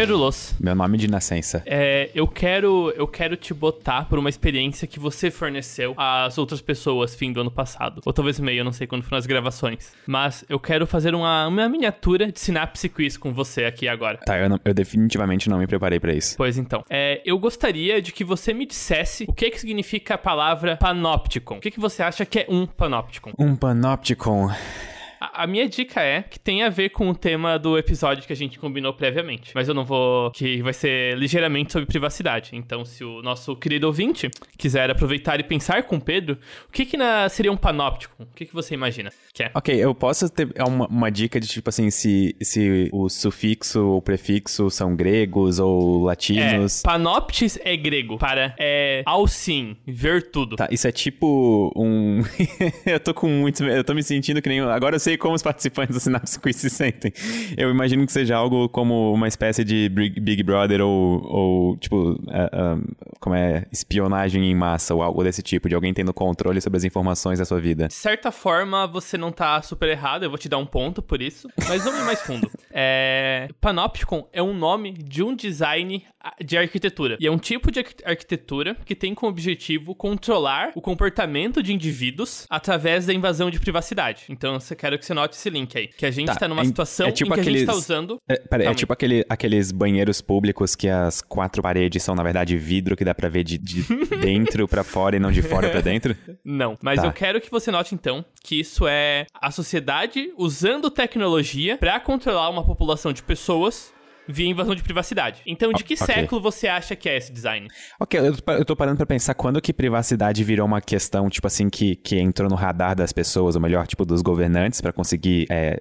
Perulos. Meu nome de nascença. É, eu quero eu quero te botar por uma experiência que você forneceu às outras pessoas fim do ano passado. Ou talvez meio, eu não sei quando foram as gravações. Mas eu quero fazer uma, uma miniatura de Synapse Quiz com você aqui agora. Tá, eu, não- eu definitivamente não me preparei pra isso. Pois então, é, eu gostaria de que você me dissesse o que que significa a palavra panopticon. O que que você acha que é um panopticon? Um panopticon. A, a minha dica é que tem a ver com o tema do episódio que a gente combinou previamente. Mas eu não vou. que vai ser ligeiramente sobre privacidade. Então, se o nosso querido ouvinte quiser aproveitar e pensar com o Pedro, o que, que na- seria um panóptico? O que, que você imagina? Que é? Ok, eu posso ter uma, uma dica de tipo assim, se, se o sufixo ou prefixo são gregos ou É, latinos. panoptis é grego para é ao sim, ver tudo. Tá, isso é tipo um. eu tô com muito. Eu tô me sentindo que nem. Agora eu sei como os participantes do Synapse Quiz se sentem. Eu imagino que seja algo como uma espécie de Big Brother ou, ou tipo, é, é, como é, espionagem em massa ou algo desse tipo, de alguém tendo controle sobre as informações da sua vida. De certa forma, você não tá super errado, eu vou te dar um ponto por isso, mas vamos ir mais fundo. É... Panopticon é um nome de um design de arquitetura. E é um tipo de arqui- arquitetura que tem como objetivo controlar o comportamento de indivíduos através da invasão de privacidade. Então, eu quero que você note esse link aí. Que a gente Tá, tá numa situação é tipo em que a gente tá aqueles- usando... É, é tipo aquele, aqueles banheiros públicos que as quatro paredes são, na verdade, vidro que dá pra ver de, de dentro pra fora e não de fora pra dentro? Não, mas Tá. eu quero que você note então que isso é a sociedade usando tecnologia pra controlar uma população de pessoas via invasão de privacidade. Então, de que Ok. século você acha que é esse design? Ok, eu tô, eu tô parando pra pensar quando que privacidade virou uma questão, tipo assim, que, que entrou no radar das pessoas, ou melhor, tipo, dos governantes, pra conseguir, é,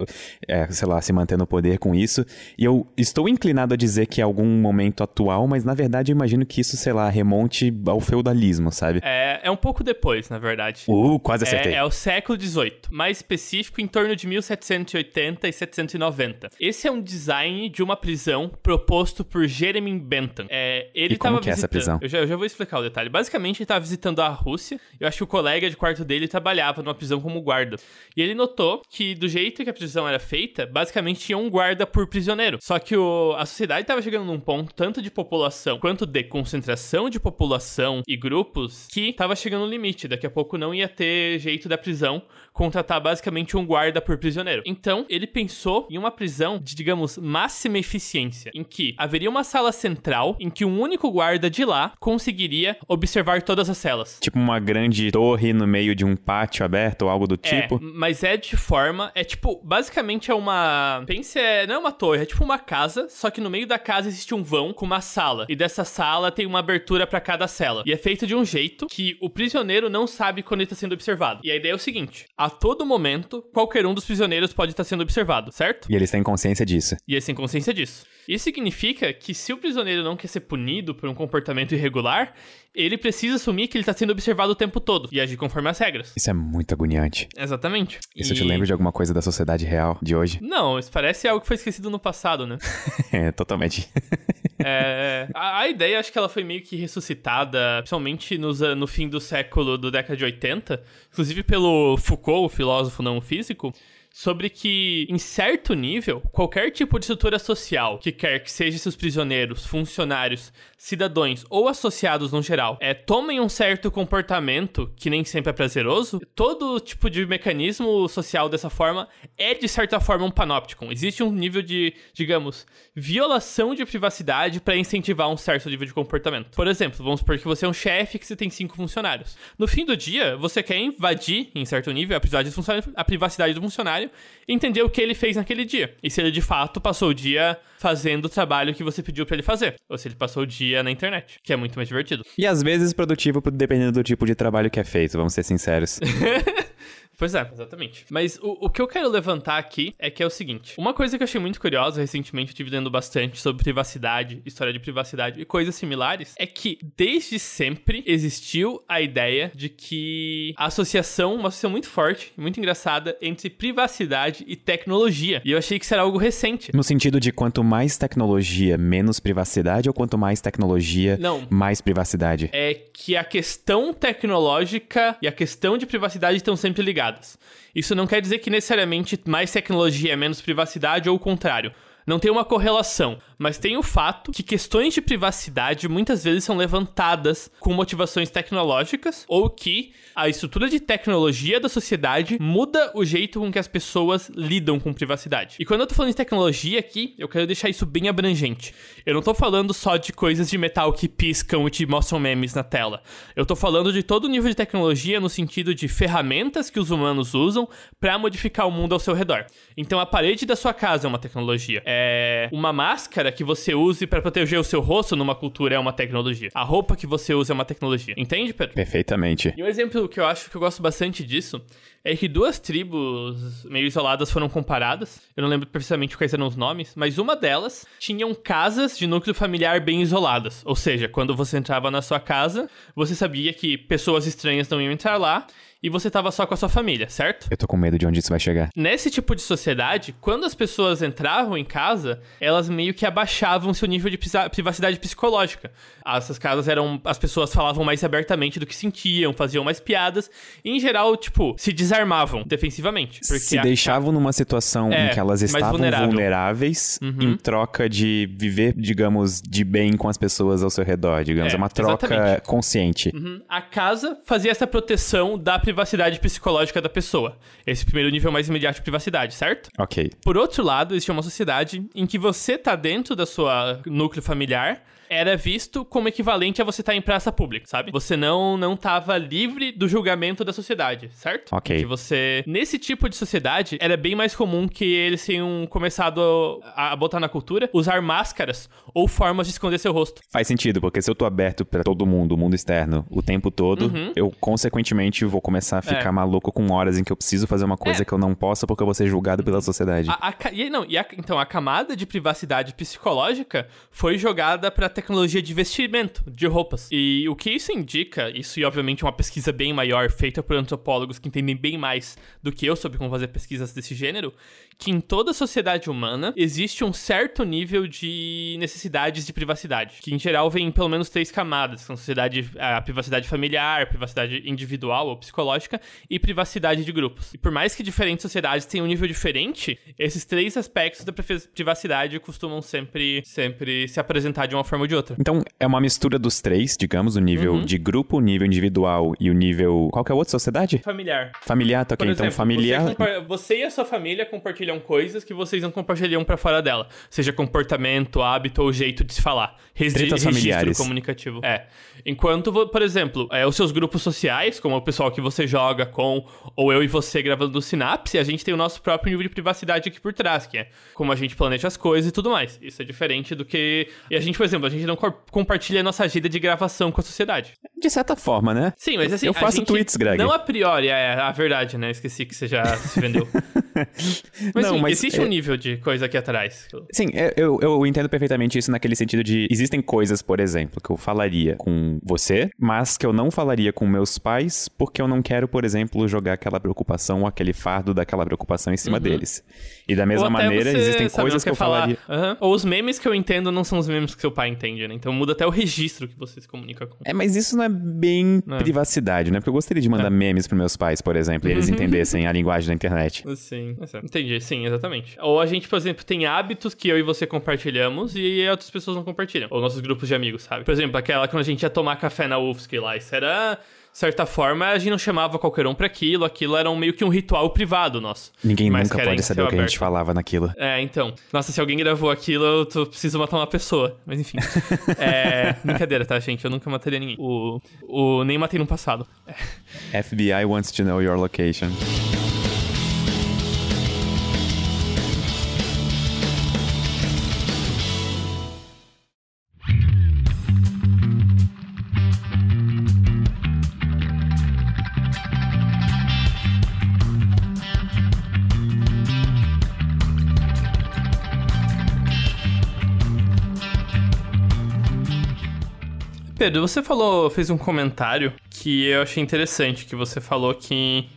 é, sei lá, se manter no poder com isso. E eu estou inclinado a dizer que é algum momento atual, mas na verdade eu imagino que isso, sei lá, remonte ao feudalismo, sabe? É, é um pouco depois, na verdade. Uh, quase acertei. É, é o século XVIII, mais específico em torno de 1780 e 790. Esse é um design de uma prisão proposto por Jeremy Bentham. É, ele E como tava que é essa visitando- prisão? Eu já, eu já vou explicar o detalhe. Basicamente, ele estava visitando a Rússia. Eu acho que o colega de quarto dele trabalhava numa prisão como guarda. E ele notou que, do jeito que a prisão era feita, basicamente tinha um guarda por prisioneiro. Só que o- a sociedade estava chegando num ponto, tanto de população quanto de concentração de população e grupos, que estava chegando no limite. Daqui a pouco não ia ter jeito da prisão contratar basicamente um guarda por prisioneiro. Então, ele pensou em uma prisão de, digamos, máxima eficiência, em que haveria uma sala central em que um único guarda de lá conseguiria observar todas as celas. Tipo uma grande torre no meio de um pátio aberto ou algo do tipo. É, mas é de forma. É tipo, basicamente é uma. Pense, é, não é uma torre, é tipo uma casa, só que no meio da casa existe um vão com uma sala. E dessa sala tem uma abertura pra cada cela. E é feito de um jeito que o prisioneiro não sabe quando ele tá sendo observado. E a ideia é o seguinte: a todo momento, qualquer um dos prisioneiros pode estar sendo observado, certo? E eles têm consciência disso. E eles têm consciência disso. Isso significa que se o prisioneiro não quer ser punido por um comportamento irregular, ele precisa assumir que ele tá sendo observado o tempo todo e agir conforme as regras. Isso é muito agoniante. Exatamente. Isso E- te lembra de alguma coisa da sociedade real de hoje? Não, isso parece algo que foi esquecido no passado, né? é, totalmente. É, a, a ideia, acho que ela foi meio que ressuscitada, principalmente nos, no fim do século, do década de 80, inclusive pelo Foucault, o filósofo não físico, sobre que, em certo nível, qualquer tipo de estrutura social, que quer que seja seus prisioneiros, funcionários, cidadãos ou associados no geral, é, tomem um certo comportamento que nem sempre é prazeroso, todo tipo de mecanismo social dessa forma é, de certa forma, um panóptico. Existe um nível de, digamos, violação de privacidade para incentivar um certo nível de comportamento. Por exemplo, vamos supor que você é um chefe que você tem cinco funcionários. No fim do dia, você quer invadir, em certo nível, a privacidade a privacidade do funcionário e entender o que ele fez naquele dia. E se ele de fato passou o dia fazendo o trabalho que você pediu para ele fazer. Ou se ele passou o dia na internet, que é muito mais divertido. E às vezes produtivo dependendo do tipo de trabalho que é feito, vamos ser sinceros. Pois é, exatamente. Mas o, o que eu quero levantar aqui é que é o seguinte: uma coisa que eu achei muito curiosa recentemente, eu tive lendo bastante sobre privacidade, história de privacidade e coisas similares, é que desde sempre existiu a ideia de que a associação, uma associação muito forte, muito engraçada, entre privacidade e tecnologia. E eu achei que isso era algo recente. No sentido de quanto mais tecnologia, menos privacidade, ou quanto mais tecnologia, Não. mais privacidade? é que a questão tecnológica e a questão de privacidade estão sempre ligadas. Isso não quer dizer que necessariamente mais tecnologia é menos privacidade ou o contrário. Não tem uma correlação, Mas tem o fato que questões de privacidade muitas vezes são levantadas com motivações tecnológicas ou que a estrutura de tecnologia da sociedade muda o jeito com que as pessoas lidam com privacidade. E quando eu tô falando de tecnologia aqui, eu quero deixar isso bem abrangente. Eu não tô falando só de coisas de metal que piscam e te mostram memes na tela. Eu tô falando de todo o nível de tecnologia no sentido de ferramentas que os humanos usam para modificar o mundo ao seu redor. Então a parede da sua casa é uma tecnologia. É uma máscara que você use para proteger o seu rosto numa cultura é uma tecnologia. A roupa que você usa é uma tecnologia. Entende, Pedro? Perfeitamente. E um exemplo que eu acho que eu gosto bastante disso é que duas tribos meio isoladas foram comparadas. Eu não lembro precisamente quais eram os nomes, mas uma delas tinham casas de núcleo familiar bem isoladas. Ou seja, quando você entrava na sua casa, você sabia que pessoas estranhas não iam entrar lá e você tava só com a sua família, certo? Eu tô com medo de onde isso vai chegar. Nesse tipo de sociedade, quando as pessoas entravam em casa, elas meio que abaixavam seu nível de privacidade psicológica. Essas casas eram. As pessoas falavam mais abertamente do que sentiam, faziam mais piadas, e em geral, tipo, se desarmavam defensivamente. se a... deixavam numa situação é, em que elas estavam vulneráveis uhum. em troca de viver, digamos, de bem com as pessoas ao seu redor, digamos. É, é uma troca exatamente. consciente. Uhum. A casa fazia essa proteção da privacidade psicológica da pessoa. Esse primeiro nível mais imediato de privacidade, certo? Ok. Por outro lado, existe uma sociedade em que você tá dentro da sua núcleo familiar, era visto como equivalente a você estar tá em praça pública, sabe? Você não não tava livre do julgamento da sociedade, certo? Ok. Que você nesse tipo de sociedade era bem mais comum que eles tenham começado a, a botar na cultura usar máscaras ou formas de esconder seu rosto. Faz sentido, porque se eu tô aberto para todo mundo, o mundo externo, o tempo todo, uhum. eu consequentemente vou começar a ficar é. maluco com horas em que eu preciso fazer uma coisa é. que eu não posso porque eu vou ser julgado pela sociedade. A, a, e, não, e então a camada de privacidade psicológica foi jogada para tecnologia de vestimento, de roupas. E o que isso indica, isso e obviamente uma pesquisa bem maior, feita por antropólogos que entendem bem mais do que eu sobre como fazer pesquisas desse gênero, que em toda sociedade humana existe um certo nível de necessidades de privacidade, que em geral vem em pelo menos três camadas, são sociedade, a privacidade familiar, privacidade individual ou psicológica e privacidade de grupos. E por mais que diferentes sociedades tenham um nível diferente, esses três aspectos da privacidade costumam sempre, sempre se apresentar de uma forma de outra. Então, é uma mistura dos três, digamos, o nível uhum. de grupo, o nível individual e o nível... Qual que é a outra sociedade? Familiar. Familiar, tá ok. Então, exemplo, então, familiar... Você, você e a sua família compartilham coisas que vocês não compartilham para fora dela. Seja comportamento, hábito ou jeito de se falar. Regi Tretas familiares. comunicativo. É. Enquanto, por exemplo, é, os seus grupos sociais, como o pessoal que você joga com, ou eu e você gravando do Synapse, a gente tem o nosso próprio nível de privacidade aqui por trás, que é como a gente planeja as coisas e tudo mais. Isso é diferente do que. E a gente, por exemplo, a gente não co compartilha a nossa agenda de gravação com a sociedade. De certa forma, né? Sim, mas assim. Eu faço tweets, Greg. Não a priori, é a verdade, né? Esqueci que você já se vendeu. mas, não, sim, mas existe é... um nível de coisa aqui atrás. Sim, é, eu, eu entendo perfeitamente isso naquele sentido de. Existem coisas, por exemplo, que eu falaria com você, mas que eu não falaria com meus pais, porque eu não quero, por exemplo, jogar aquela preocupação ou aquele fardo daquela preocupação em cima uhum. deles. E da mesma maneira, existem coisas que eu falar. falaria. Uhum. Ou os memes que eu entendo não são os memes que seu pai entende, né? Então muda até o registro que você se comunica com. É, mas isso não é bem é. privacidade, né? Porque eu gostaria de mandar é. memes pros meus pais, por exemplo, e eles entendessem a linguagem da internet. Sim, entendi, sim, exatamente. Ou a gente, por exemplo, tem hábitos que eu e você compartilhamos e outras pessoas não compartilham. Ou nossos grupos de amigos, sabe? Por exemplo, aquela quando a gente ia tomar café na UFSC lá, isso era certa forma, a gente não chamava qualquer um para aquilo, aquilo era um, meio que um ritual privado nosso. Ninguém nunca pode saber o que a gente falava naquilo. É, então. Nossa, se alguém gravou aquilo, eu tô, preciso matar uma pessoa. Mas enfim. é, brincadeira, tá, gente? Eu nunca mataria ninguém. O, o, nem matei no passado. FBI wants to know your location. Pedro, você falou, fez um comentário que eu achei interessante, que você falou que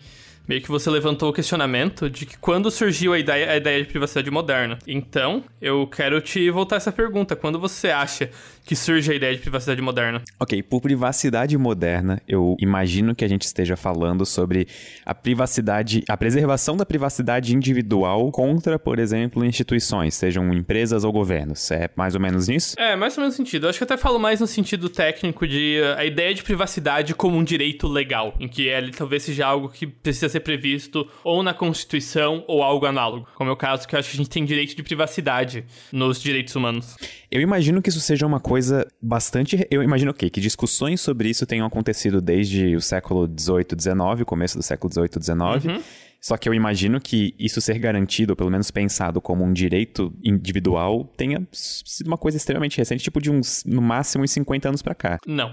meio que você levantou o questionamento de que quando surgiu a ideia, a ideia de privacidade moderna. Então, eu quero te voltar essa pergunta. Quando você acha que surge a ideia de privacidade moderna? Ok, por privacidade moderna, eu imagino que a gente esteja falando sobre a privacidade, a preservação da privacidade individual contra, por exemplo, instituições, sejam empresas ou governos. É mais ou menos nisso? É, mais ou menos sentido. Eu acho que até falo mais no sentido técnico de uh, a ideia de privacidade como um direito legal, em que ele talvez seja algo que precisa ser previsto ou na Constituição ou algo análogo. Como é o caso que eu acho que a gente tem direito de privacidade nos direitos humanos. Eu imagino que isso seja uma coisa bastante. Eu imagino okay, que discussões sobre isso tenham acontecido desde o século XVIII, XIX, começo do século XVIII, XIX. Uhum. Só que eu imagino que isso ser garantido, ou pelo menos pensado como um direito individual, tenha sido uma coisa extremamente recente, tipo de uns, no máximo, uns 50 anos para cá. Não.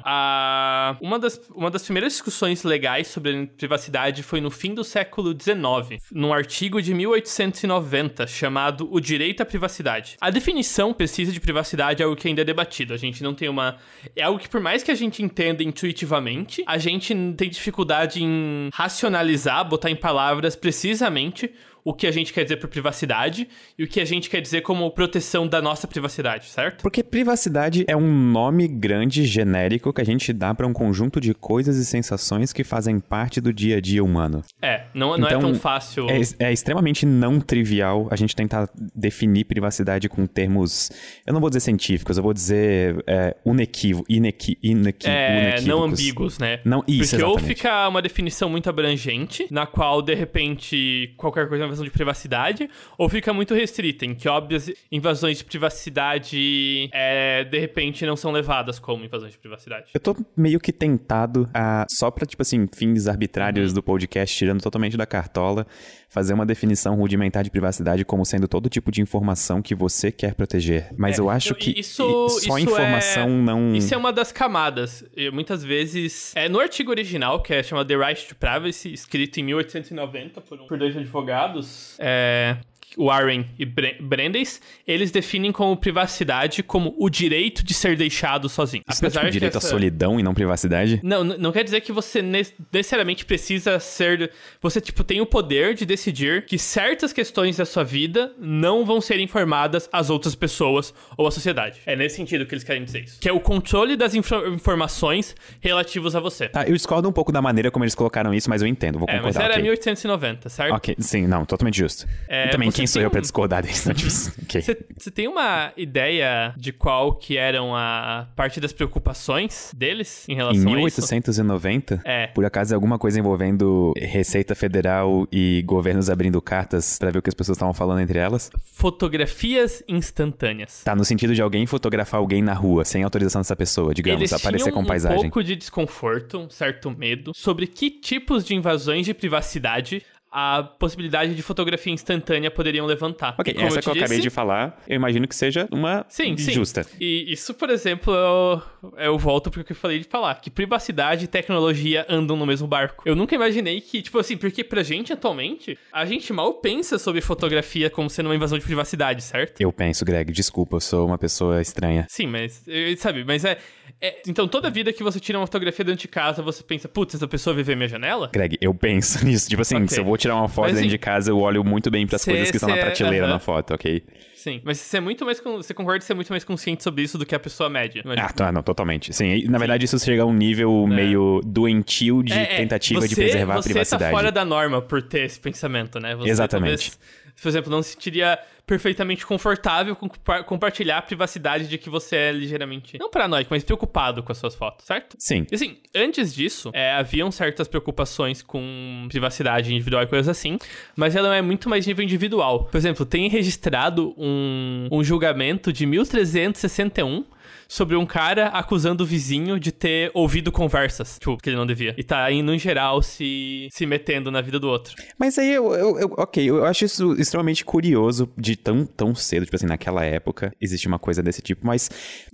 Uma, das, uma das primeiras discussões legais sobre privacidade foi no fim do século XIX, num artigo de 1890 chamado O Direito à Privacidade. A definição precisa de privacidade é algo que ainda é debatido. A gente não tem uma. É algo que, por mais que a gente entenda intuitivamente, a gente tem dificuldade em racionalizar, botar em palavras precisamente o que a gente quer dizer por privacidade e o que a gente quer dizer como proteção da nossa privacidade, certo? Porque privacidade é um nome grande, genérico, que a gente dá para um conjunto de coisas e sensações que fazem parte do dia a dia humano. É, não, não é então, é tão fácil. É, é, extremamente não trivial a gente tentar definir privacidade com termos, eu não vou dizer científicos, eu vou dizer é, unequivo, inequi, inequi, é, não ambíguos, né? Não, isso, Porque exatamente. ou fica uma definição muito abrangente, na qual, de repente, qualquer coisa invasão de privacidade, ou fica muito restrita, em que óbvias invasões de privacidade, é, de repente, não são levadas como invasões de privacidade. Eu tô meio que tentado a, só pra, tipo assim, fins arbitrários uhum. do podcast, tirando totalmente da cartola, fazer uma definição rudimentar de privacidade como sendo todo tipo de informação que você quer proteger. Mas é, eu acho que isso, só isso informação é, não. Isso é uma das camadas. E muitas vezes. É, no artigo original, que é chamado The Right to Privacy, escrito em 1890 por, um, por dois advogados, é, Warren e Brandeis, eles definem como privacidade como o direito de ser deixado sozinho. Isso Apesar é tipo direito essa... à solidão e não privacidade? Não, não quer dizer que você necessariamente precisa ser... Você, tipo, tem o poder de decidir que certas questões da sua vida não vão ser informadas às outras pessoas ou à sociedade. É nesse sentido que eles querem dizer isso. Que é o controle das informações relativas a você. Tá, eu discordo um pouco da maneira como eles colocaram isso, mas eu entendo, vou concordar. É, mas era okay. 1890, certo? Ok, sim, não, totalmente justo. É, e também quem sou eu pra discordar disso? Você okay. tem uma ideia de qual que eram a parte das preocupações deles em relação em 1890? a isso? É. Por acaso é alguma coisa envolvendo Receita Federal e governos abrindo cartas para ver o que as pessoas estavam falando entre elas? Fotografias instantâneas. Tá, no sentido de alguém fotografar alguém na rua, sem autorização dessa pessoa, digamos, Eles aparecer com paisagem. um pouco de desconforto, um certo medo, sobre que tipos de invasões de privacidade a possibilidade de fotografia instantânea poderiam levantar. Ok, essa eu que eu disse, acabei de falar, eu imagino que seja uma sim, justa. Sim. E isso, por exemplo, eu, eu volto porque eu falei de falar, que privacidade e tecnologia andam no mesmo barco. Eu nunca imaginei que, tipo assim, porque pra gente atualmente, a gente mal pensa sobre fotografia como sendo uma invasão de privacidade, certo? Eu penso, Greg, desculpa, eu sou uma pessoa estranha. Sim, mas, sabe, mas é, é então toda vida que você tira uma fotografia dentro de casa, você pensa, putz, essa pessoa vive minha janela? Greg, eu penso nisso, tipo assim, okay. se eu vou tirar uma foto mas, dentro assim, de casa, eu olho muito bem para as coisas que estão na prateleira uh -huh. na foto, ok? Sim, mas você é muito mais. Você concorda ser muito mais consciente sobre isso do que a pessoa média? Imagina. Ah, tá, não, totalmente. Sim, na verdade, Sim. isso chega a um nível é. meio doentio de é, é. tentativa você, de preservar a privacidade. Você tá fora da norma por ter esse pensamento, né? Você, Exatamente. Talvez, por exemplo, não se sentiria perfeitamente confortável com compartilhar a privacidade de que você é ligeiramente, não paranoico, mas preocupado com as suas fotos, certo? Sim. E assim, antes disso, é, haviam certas preocupações com privacidade individual e coisas assim, mas ela é muito mais nível individual. Por exemplo, tem registrado um, um julgamento de 1361 sobre um cara acusando o vizinho de ter ouvido conversas, tipo, que ele não devia. E tá indo, em geral, se, se metendo na vida do outro. Mas aí, eu, eu, eu, ok, eu acho isso extremamente curioso de tão, tão cedo, tipo assim, naquela época, existe uma coisa desse tipo, mas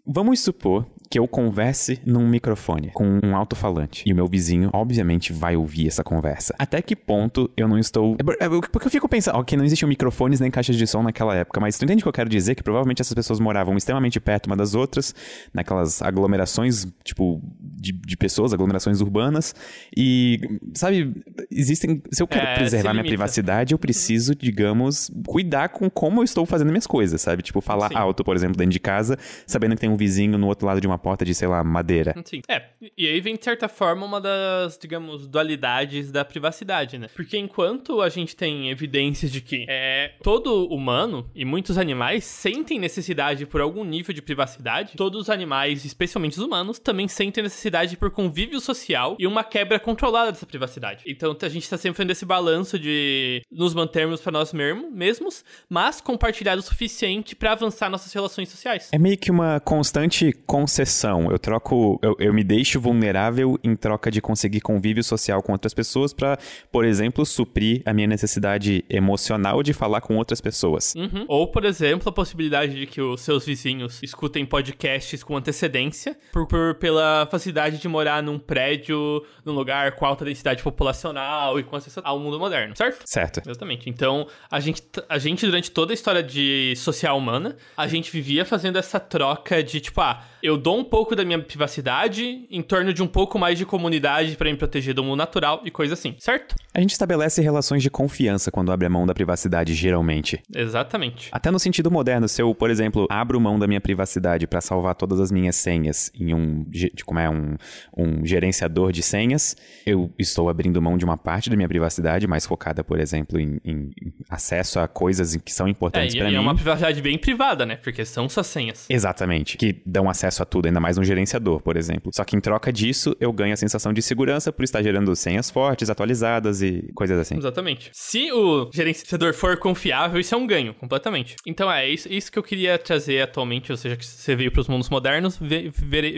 vamos supor que eu converse num microfone com um alto-falante e o meu vizinho, obviamente, vai ouvir essa conversa. Até que ponto eu não estou. É, é, porque eu fico pensando, ok, não existiam microfones nem caixas de som naquela época, mas tu entende o que eu quero dizer? Que provavelmente essas pessoas moravam extremamente perto uma das outras, naquelas aglomerações, tipo, de, de pessoas, aglomerações urbanas, e, sabe, existem. Se eu quero é, preservar minha privacidade, eu preciso, digamos, cuidar com como eu estou fazendo minhas coisas, sabe? Tipo, falar Sim. alto, por exemplo, dentro de casa, sabendo que tem um vizinho no outro lado de uma porta de, sei lá, madeira. Sim. É, e aí vem, de certa forma, uma das, digamos, dualidades da privacidade, né? Porque enquanto a gente tem evidências de que é, todo humano e muitos animais sentem necessidade por algum nível de privacidade, todos os animais, especialmente os humanos, também sentem necessidade por convívio social e uma quebra controlada dessa privacidade. Então a gente tá sempre fazendo esse balanço de nos mantermos para nós mesmos, mas compartilhar o suficiente para avançar nossas relações sociais. É meio que uma constante concessão. Eu troco, eu, eu me deixo vulnerável em troca de conseguir convívio social com outras pessoas para, por exemplo, suprir a minha necessidade emocional de falar com outras pessoas. Uhum. Ou, por exemplo, a possibilidade de que os seus vizinhos escutem podcasts com antecedência por, por pela facilidade de morar num prédio, num lugar com alta densidade populacional e com acesso ao mundo moderno, certo? Certo. Exatamente. Então, a gente, a gente durante toda a história de social humana, a gente vivia fazendo essa troca de tipo, ah, eu dou um pouco da minha privacidade em torno de um pouco mais de comunidade para me proteger do mundo natural e coisa assim, certo? A gente estabelece relações de confiança quando abre a mão da privacidade, geralmente. Exatamente. Até no sentido moderno, se eu, por exemplo, abro mão da minha privacidade para salvar todas as minhas senhas em um, como é, um, um gerenciador de senhas, eu estou abrindo mão de uma parte da minha privacidade, mais focada, por exemplo, em, em acesso a coisas que são importantes é, para mim. E é uma privacidade bem privada, né? Porque são suas senhas. Exatamente. Que dão acesso a tudo, ainda mais um gerenciador, por exemplo. Só que em troca disso, eu ganho a sensação de segurança por estar gerando senhas fortes, atualizadas e coisas assim. Exatamente. Se o gerenciador for confiável, isso é um ganho, completamente. Então é isso, isso que eu queria trazer atualmente, ou seja, que você veio para os mundos modernos,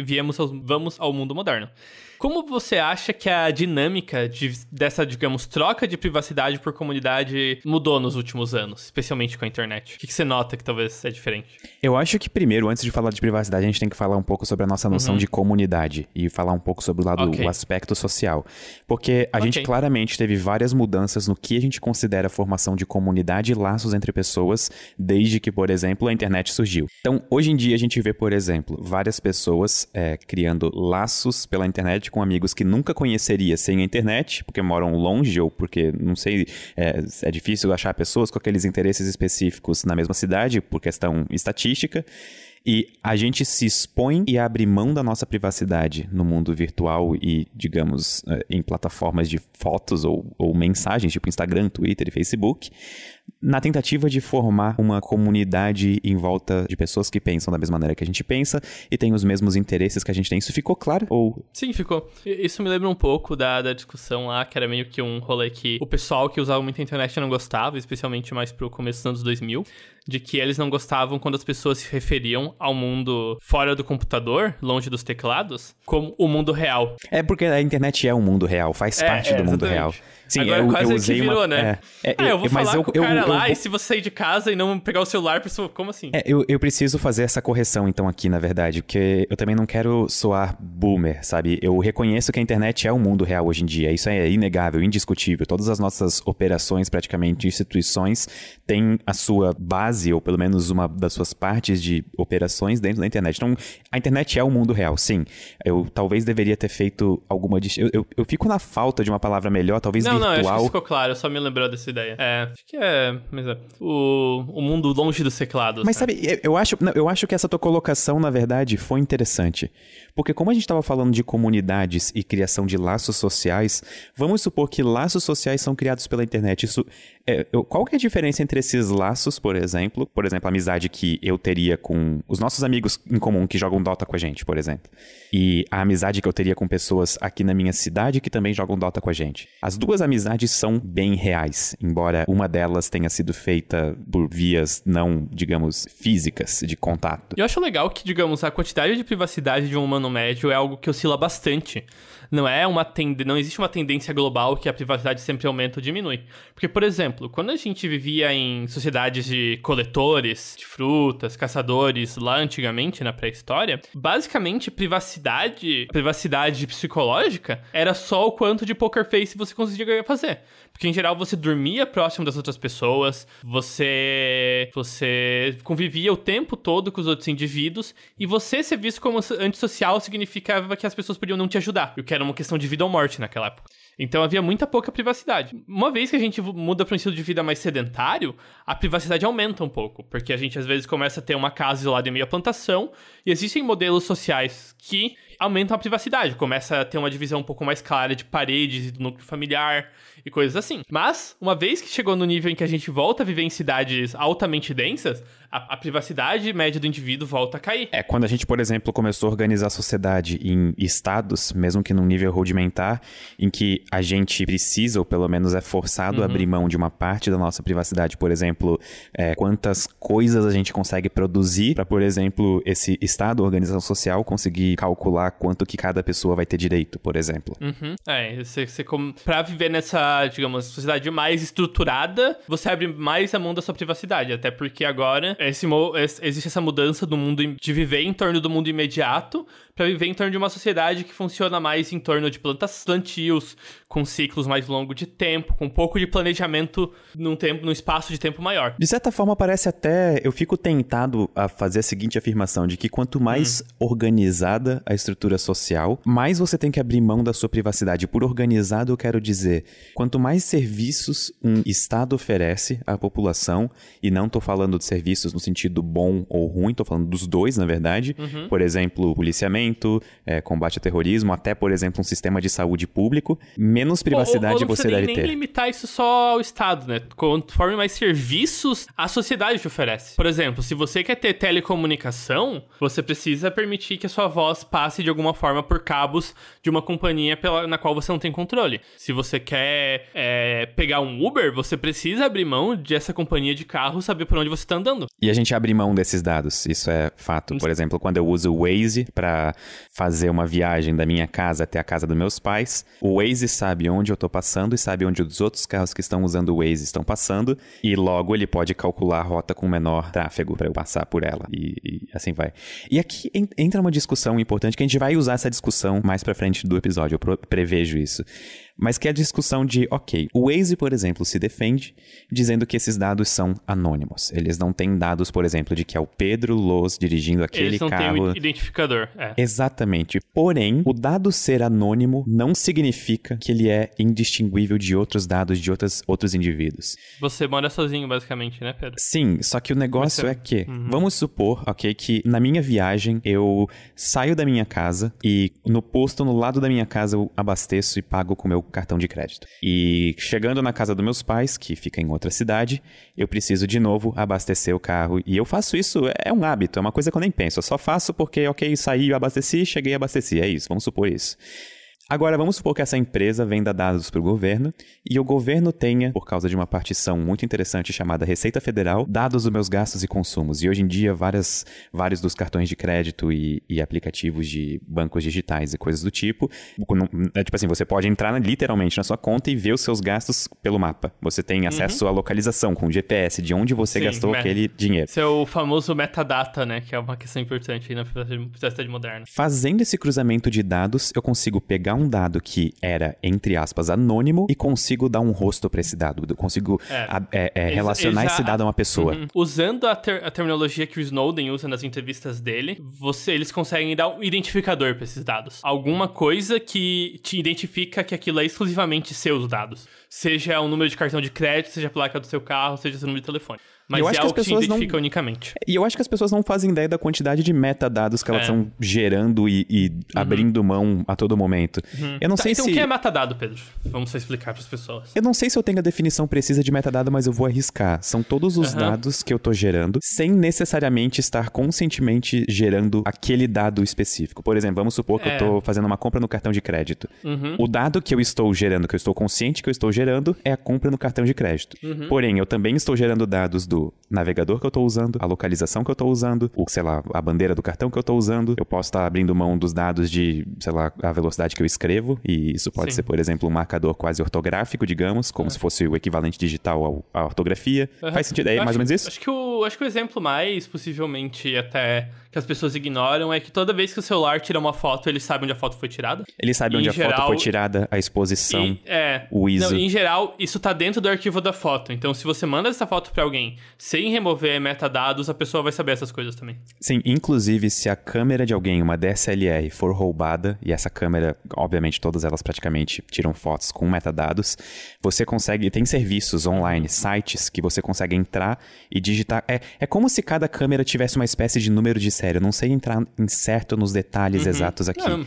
viemos aos, vamos ao mundo moderno. Como você acha que a dinâmica de, dessa, digamos, troca de privacidade por comunidade mudou nos últimos anos, especialmente com a internet? O que, que você nota que talvez é diferente? Eu acho que primeiro, antes de falar de privacidade, a gente tem que falar um pouco sobre a nossa noção uhum. de comunidade e falar um pouco sobre o lado, okay. o aspecto social. Porque a okay. gente claramente teve várias mudanças no que a gente considera formação de comunidade e laços entre pessoas desde que, por exemplo, a internet surgiu. Então, hoje em dia a gente vê, por exemplo, várias pessoas é, criando laços pela internet com amigos que nunca conheceria sem a internet, porque moram longe ou porque, não sei, é, é difícil achar pessoas com aqueles interesses específicos na mesma cidade por questão estatística. E a gente se expõe e abre mão da nossa privacidade no mundo virtual e, digamos, é, em plataformas de fotos ou, ou mensagens, tipo Instagram, Twitter e Facebook, na tentativa de formar uma comunidade em volta de pessoas que pensam da mesma maneira que a gente pensa e têm os mesmos interesses que a gente tem. Isso ficou claro? Ou... Sim, ficou. Isso me lembra um pouco da, da discussão lá, que era meio que um rolê que o pessoal que usava muito a internet não gostava, especialmente mais pro começo dos anos 2000, de que eles não gostavam quando as pessoas se referiam ao mundo fora do computador, longe dos teclados, como o mundo real. É porque a internet é um mundo real, faz é, parte é, do mundo real. Sim, Agora eu, quase eu usei que virou, uma... né? É, é, ah, eu vou mas falar eu, com o cara eu, lá e se você sair de casa e não pegar o celular, pessoa, como assim? É, eu, eu preciso fazer essa correção então aqui, na verdade, porque eu também não quero soar boomer, sabe? Eu reconheço que a internet é o mundo real hoje em dia, isso é inegável, indiscutível. Todas as nossas operações, praticamente instituições, têm a sua base, ou pelo menos uma das suas partes de operações dentro da internet. Então, a internet é o mundo real, sim. Eu talvez deveria ter feito alguma... Eu, eu, eu fico na falta de uma palavra melhor, talvez não, virtual. Não, não, acho que ficou claro, eu só me lembrou dessa ideia. É, acho que é, mas é o, o mundo longe dos teclados. Mas né? sabe, eu acho, eu acho que essa tua colocação, na verdade, foi interessante. Porque como a gente estava falando de comunidades e criação de laços sociais, vamos supor que laços sociais são criados pela internet. Isso, é, qual que é a diferença entre esses laços, por exemplo? Por exemplo, a amizade que eu teria com os nossos amigos em comum que jogam Dota com a gente, por exemplo. E a amizade que eu teria com pessoas aqui na minha cidade que também jogam Dota com a gente. As duas amizades são bem reais, embora uma delas tenha sido feita por vias não, digamos, físicas de contato. Eu acho legal que, digamos, a quantidade de privacidade de um humano médio é algo que oscila bastante não é uma tend... não existe uma tendência global que a privacidade sempre aumenta ou diminui. Porque, por exemplo, quando a gente vivia em sociedades de coletores de frutas, caçadores, lá antigamente, na pré-história, basicamente privacidade, privacidade psicológica era só o quanto de poker face você conseguia fazer. Porque em geral você dormia próximo das outras pessoas, você você convivia o tempo todo com os outros indivíduos e você ser visto como antissocial significava que as pessoas podiam não te ajudar. O que era uma questão de vida ou morte naquela época. Então havia muita pouca privacidade. Uma vez que a gente muda para um estilo de vida mais sedentário, a privacidade aumenta um pouco, porque a gente às vezes começa a ter uma casa isolada em meio à plantação, e existem modelos sociais que aumentam a privacidade, começa a ter uma divisão um pouco mais clara de paredes e do núcleo familiar e coisas assim. Mas, uma vez que chegou no nível em que a gente volta a viver em cidades altamente densas, a, a, privacidade média do indivíduo volta a cair. É, quando a gente, por exemplo, começou a organizar a sociedade em estados, mesmo que num nível rudimentar, em que a gente precisa, ou pelo menos é forçado uhum. a abrir mão de uma parte da nossa privacidade, por exemplo, é, quantas coisas a gente consegue produzir para, por exemplo, esse estado, organização social, conseguir calcular quanto que cada pessoa vai ter direito, por exemplo. Uhum. É, você, você, pra viver nessa, digamos, sociedade mais estruturada, você abre mais a mão da sua privacidade, até porque agora esse, existe essa mudança do mundo de viver em torno do mundo imediato para viver em torno de uma sociedade que funciona mais em torno de plantas plantios, com ciclos mais longos de tempo, com um pouco de planejamento num tempo, num espaço de tempo maior. De certa forma, parece até. Eu fico tentado a fazer a seguinte afirmação: de que quanto mais hum. organizada a estrutura social, mais você tem que abrir mão da sua privacidade. Por organizado, eu quero dizer, quanto mais serviços um Estado oferece à população, e não estou falando de serviços no sentido bom ou ruim, estou falando dos dois, na verdade. Uhum. Por exemplo, policiamento é, combate ao terrorismo, até, por exemplo, um sistema de saúde público, menos privacidade ou, ou você deve nem ter. nem limitar isso só ao Estado, né? Conforme mais serviços a sociedade te oferece. Por exemplo, se você quer ter telecomunicação, você precisa permitir que a sua voz passe de alguma forma por cabos de uma companhia pela, na qual você não tem controle. Se você quer é, pegar um Uber, você precisa abrir mão dessa companhia de carro saber por onde você está andando. E a gente abre mão desses dados, isso é fato. Por exemplo, quando eu uso o Waze para fazer uma viagem da minha casa até a casa dos meus pais. O Waze sabe onde eu estou passando e sabe onde os outros carros que estão usando o Waze estão passando, e logo ele pode calcular a rota com menor tráfego para eu passar por ela, e, e, assim vai. E aqui entra uma discussão importante que a gente vai usar essa discussão mais para frente do episódio, eu prevejo isso mas que é a discussão de, ok, o Waze, por exemplo, se defende dizendo que esses dados são anônimos. Eles não têm dados, por exemplo, de que é o Pedro Loz dirigindo aquele Eles não carro. Têm um identificador. É. Exatamente. Porém, o dado ser anônimo não significa que ele é indistinguível de outros dados de outras, outros indivíduos. Você mora sozinho, basicamente, né, Pedro? Sim, só que o negócio Você... é que, uhum. vamos supor, ok, que na minha viagem eu saio da minha casa e no posto no lado da minha casa eu abasteço e pago com meu cartão de crédito. E chegando na casa dos meus pais, que fica em outra cidade, eu preciso de novo abastecer o carro. E eu faço isso, é um hábito, é uma coisa que eu nem penso. Eu só faço porque, ok, saí, abasteci, cheguei, abasteci. É isso, vamos supor isso. Agora, vamos supor que essa empresa venda dados para o governo e o governo tenha, por causa de uma partição muito interessante chamada Receita Federal, dados dos meus gastos e consumos. E hoje em dia, várias, vários dos cartões de crédito e, e aplicativos de bancos digitais e coisas do tipo, é tipo assim, você pode entrar literalmente na sua conta e ver os seus gastos pelo mapa. Você tem uhum. acesso uhum. à localização com o GPS de onde você Sim, gastou aquele dinheiro. Esse é famoso metadata, né? Que é uma questão importante aí na sociedade moderna. Fazendo esse cruzamento de dados, eu consigo pegar um dado que era, entre aspas, anônimo e consigo dar um rosto para esse dado. Eu consigo é. a, é, é, relacionar já, esse dado a uma pessoa. Uhum. Usando a, ter, a, terminologia que o Snowden usa nas entrevistas dele, você, eles conseguem dar um identificador para esses dados. Alguma coisa que te identifica que aquilo é exclusivamente seus dados. Seja o número de cartão de crédito, seja a placa do seu carro, seja seu número de telefone. Mas Eu é acho que as que pessoas não- identifica unicamente. E eu acho que as pessoas não fazem ideia da quantidade de metadados que elas É. estão gerando e, e abrindo mão a todo momento. Eu não Tá, sei então se. o que é metadado, Pedro? Vamos só explicar para as pessoas. Eu não sei se eu tenho a definição precisa de metadado, mas eu vou arriscar. São todos os Aham. dados que eu tô gerando, sem necessariamente estar conscientemente gerando aquele dado específico. Por exemplo, vamos supor que É. eu tô fazendo uma compra no cartão de crédito. Uhum. O dado que eu estou gerando, que eu estou consciente que eu estou gerando, é a compra no cartão de crédito. Uhum. Porém, eu também estou gerando dados do navegador que eu estou usando, a localização que eu estou usando, o, sei lá, a bandeira do cartão que eu estou usando. Eu posso estar abrindo mão dos dados de, sei lá, a velocidade que eu escrevo, e isso pode Sim. ser, por exemplo, um marcador quase ortográfico, digamos, como se fosse o equivalente digital ao- à ortografia. Aham. Faz sentido? É Eu mais acho- ou menos isso? Acho que, o, acho que o exemplo mais, possivelmente, até que as pessoas ignoram é que toda vez que o celular tira uma foto, ele sabe onde a foto foi tirada. Ele sabe onde a foto geral- foi tirada, a exposição. E, é. o ISO. Não, em geral, isso tá dentro do arquivo da foto. Então, se você manda essa foto pra alguém sem remover metadados, a pessoa vai saber essas coisas também. Sim, inclusive se a câmera de alguém, uma DSLR, for roubada, e essa câmera, obviamente todas elas praticamente tiram fotos com metadados, você consegue, tem serviços online, sites que você consegue entrar e digitar. É, é como se cada câmera tivesse uma espécie de número de série. Eu não sei entrar em certo nos detalhes exatos aqui. Não.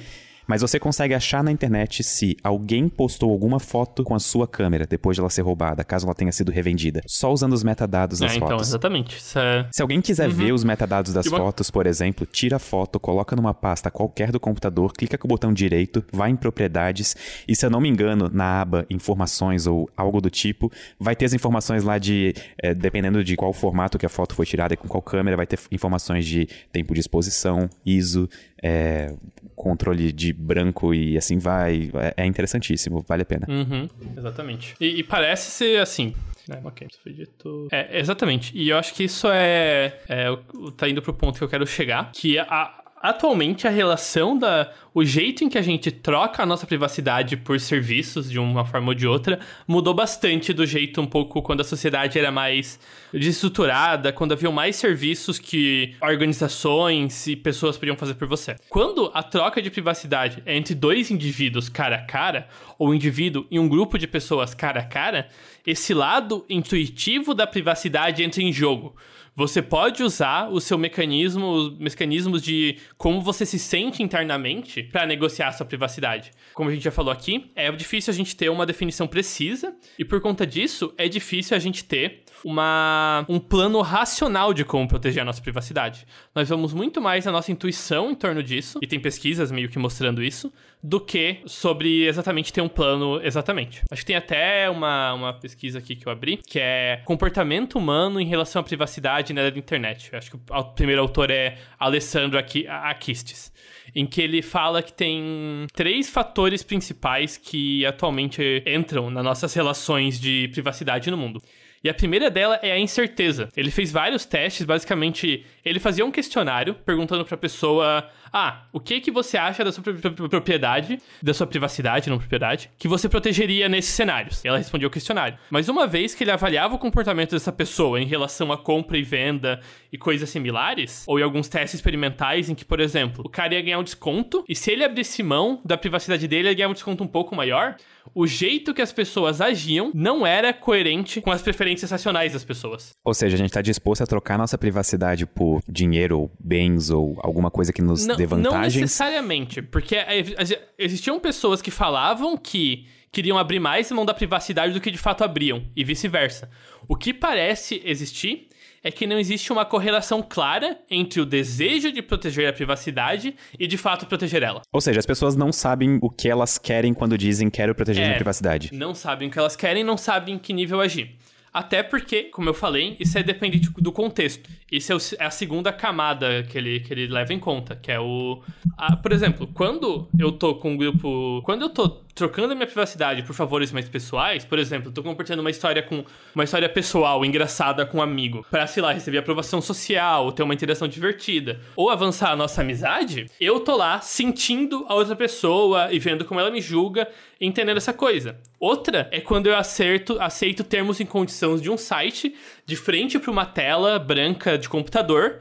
Mas você consegue achar na internet se alguém postou alguma foto com a sua câmera depois de ela ser roubada, caso ela tenha sido revendida, só usando os metadados das É, então, fotos. exatamente. Isso é... Se alguém quiser ver os metadados das uma- fotos, por exemplo, tira a foto, coloca numa pasta qualquer do computador, clica com o botão direito, vai em propriedades e, se eu não me engano, na aba informações ou algo do tipo, vai ter as informações lá de, eh, dependendo de qual formato que a foto foi tirada e com qual câmera, vai ter informações de tempo de exposição, ISO, eh, controle de branco e assim vai. É, é interessantíssimo, vale a pena. Uhum, exatamente. E, e parece ser assim. É, ok, isso foi dito. É, exatamente. E eu acho que isso é, é. Tá indo pro ponto que eu quero chegar. Que a- atualmente a relação da. O jeito em que a gente troca a nossa privacidade por serviços, de uma forma ou de outra, mudou bastante do jeito um pouco quando a sociedade era mais desestruturada, quando havia mais serviços que organizações e pessoas podiam fazer por você. Quando a troca de privacidade é entre dois indivíduos cara a cara, ou um indivíduo e um grupo de pessoas cara a cara, esse lado intuitivo da privacidade entra em jogo. Você pode usar o seu mecanismo, os mecanismos de como você se sente internamente para negociar sua privacidade. Como a gente já falou aqui, é difícil a gente ter uma definição precisa e por conta disso é difícil a gente ter uma, um plano racional de como proteger a nossa privacidade. Nós vamos muito mais na nossa intuição em torno disso, e tem pesquisas meio que mostrando isso, do que sobre exatamente ter um plano exatamente. Acho que tem até uma, uma pesquisa aqui que eu abri, que é comportamento humano em relação à privacidade na internet. Acho que o primeiro autor é Alessandro Aqui- Akistes em que ele fala que tem três fatores principais que atualmente entram nas nossas relações de privacidade no mundo. E a primeira dela é a incerteza. Ele fez vários testes, basicamente, ele fazia um questionário perguntando pra pessoa: "Ah, o que que você acha da sua pro- pro- propriedade, da sua privacidade, não propriedade, que você protegeria nesses cenários?" Ela respondia o questionário. Mas uma vez que ele avaliava o comportamento dessa pessoa em relação a compra e venda e coisas similares, ou em alguns testes experimentais em que, por exemplo, o cara ia ganhar um desconto e se ele abrisse mão da privacidade dele, ele ia ganhar um desconto um pouco maior, o jeito que as pessoas agiam não era coerente com as preferências racionais das pessoas. Ou seja, a gente tá disposto a trocar nossa privacidade por dinheiro, ou bens, ou alguma coisa que nos Não, dê não vantagens. necessariamente, porque existiam pessoas que falavam que queriam abrir mais mão da privacidade do que de fato abriam, e vice-versa. O que parece existir é que não existe uma correlação clara entre o desejo de proteger a privacidade e de fato proteger ela. Ou seja, as pessoas não sabem o que elas querem quando dizem quero proteger É. minha privacidade. Não sabem o que elas querem, não sabem em que nível agir. Até porque, como eu falei, isso é dependente do contexto. Isso é, é a segunda camada que ele, que ele leva em conta, que é o... a- por exemplo, quando eu tô com um grupo... Quando eu tô trocando a minha privacidade por favores mais pessoais, por exemplo, tô compartilhando uma história com... Uma história pessoal, engraçada com um amigo, pra, sei lá, receber aprovação social, ter uma interação divertida, ou avançar a nossa amizade, eu tô lá sentindo a outra pessoa e vendo como ela me julga, entendendo essa coisa. Outra é quando eu acerto, aceito termos e condições de um site de frente para uma tela branca de computador,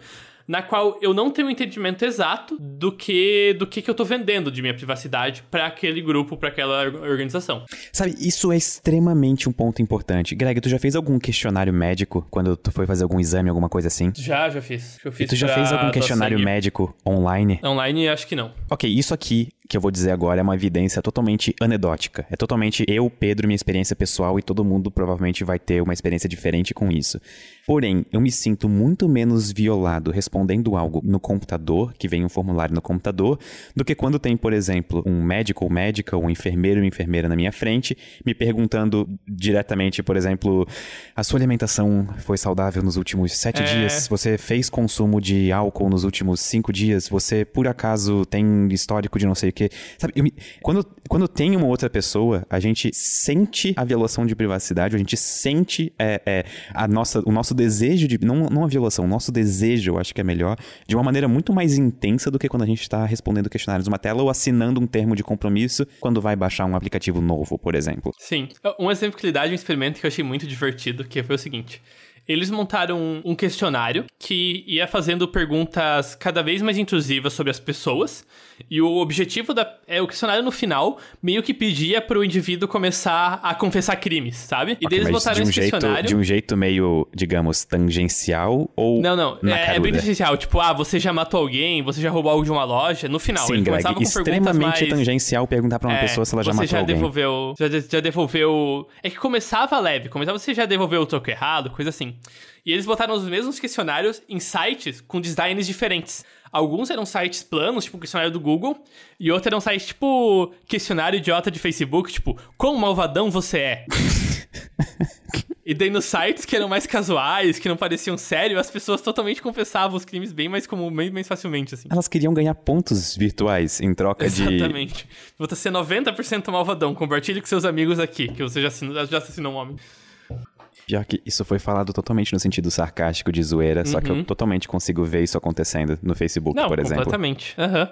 na qual eu não tenho um entendimento exato do que do que, que eu tô vendendo de minha privacidade para aquele grupo, para aquela organização. Sabe, isso é extremamente um ponto importante. Greg, tu já fez algum questionário médico quando tu foi fazer algum exame, alguma coisa assim? Já, já fiz. Eu fiz e tu já fez algum questionário médico online? Online, acho que não. Ok, isso aqui que eu vou dizer agora é uma evidência totalmente anedótica. É totalmente eu, Pedro, minha experiência pessoal e todo mundo provavelmente vai ter uma experiência diferente com isso. Porém, eu me sinto muito menos violado respondendo algo no computador, que vem um formulário no computador, do que quando tem, por exemplo, um médico ou médica, ou um enfermeiro ou enfermeira na minha frente, me perguntando diretamente, por exemplo, a sua alimentação foi saudável nos últimos sete é... dias? Você fez consumo de álcool nos últimos cinco dias? Você, por acaso, tem histórico de não sei o porque, sabe, me, quando, quando tem uma outra pessoa, a gente sente a violação de privacidade, a gente sente é, é, a nossa, o nosso desejo de. Não, não a violação, o nosso desejo, eu acho que é melhor, de uma maneira muito mais intensa do que quando a gente está respondendo questionários numa tela ou assinando um termo de compromisso quando vai baixar um aplicativo novo, por exemplo. Sim. Um exemplo que ele dá de um experimento que eu achei muito divertido, que foi o seguinte. Eles montaram um questionário que ia fazendo perguntas cada vez mais intrusivas sobre as pessoas. E o objetivo da. É, o questionário no final meio que pedia pro indivíduo começar a confessar crimes, sabe? E okay, eles botaram de um esse jeito, questionário. De um jeito meio, digamos, tangencial ou. Não, não. É, é, bem tangencial. Tipo, ah, você já matou alguém, você já roubou algo de uma loja. No final, Sim, Greg, com extremamente mais... tangencial perguntar pra uma é, pessoa se ela já matou já alguém. Devolveu, já, já devolveu. É que começava leve, começava você já devolveu o troco errado, coisa assim. E eles botaram os mesmos questionários em sites com designs diferentes. Alguns eram sites planos, tipo o questionário do Google, e outros eram sites tipo questionário idiota de Facebook, tipo, quão malvadão você é? e daí nos sites que eram mais casuais, que não pareciam sério, as pessoas totalmente confessavam os crimes bem mais como bem mais facilmente, assim. Elas queriam ganhar pontos virtuais em troca Exatamente. de. Exatamente. Você ser 90% malvadão, compartilhe com seus amigos aqui, que você já, assinou, já assassinou um homem. Pior que isso foi falado totalmente no sentido sarcástico de zoeira, uhum. só que eu uhum. totalmente consigo ver isso acontecendo no Facebook, Não, por exemplo. Completamente. Aham.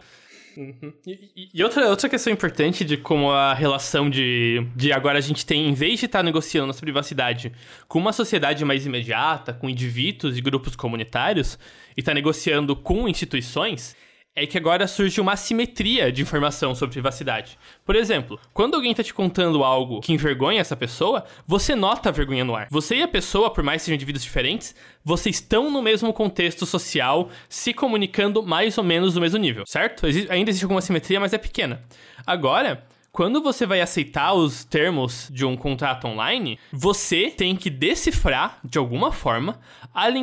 Uhum. Uhum. E, e, outra, outra questão importante de como a relação de, de agora a gente tem, em vez de estar tá negociando nossa privacidade com uma sociedade mais imediata, com indivíduos e grupos comunitários, e está negociando com instituições, é que agora surge uma assimetria de informação sobre privacidade. Por exemplo, quando alguém está te contando algo que envergonha essa pessoa, você nota a vergonha no ar. Você e a pessoa, por mais que sejam indivíduos diferentes, vocês estão no mesmo contexto social, se comunicando mais ou menos no mesmo nível, certo? Existe, ainda existe alguma assimetria, mas é pequena. Agora, quando você vai aceitar os termos de um contrato online, você tem que decifrar, de alguma forma,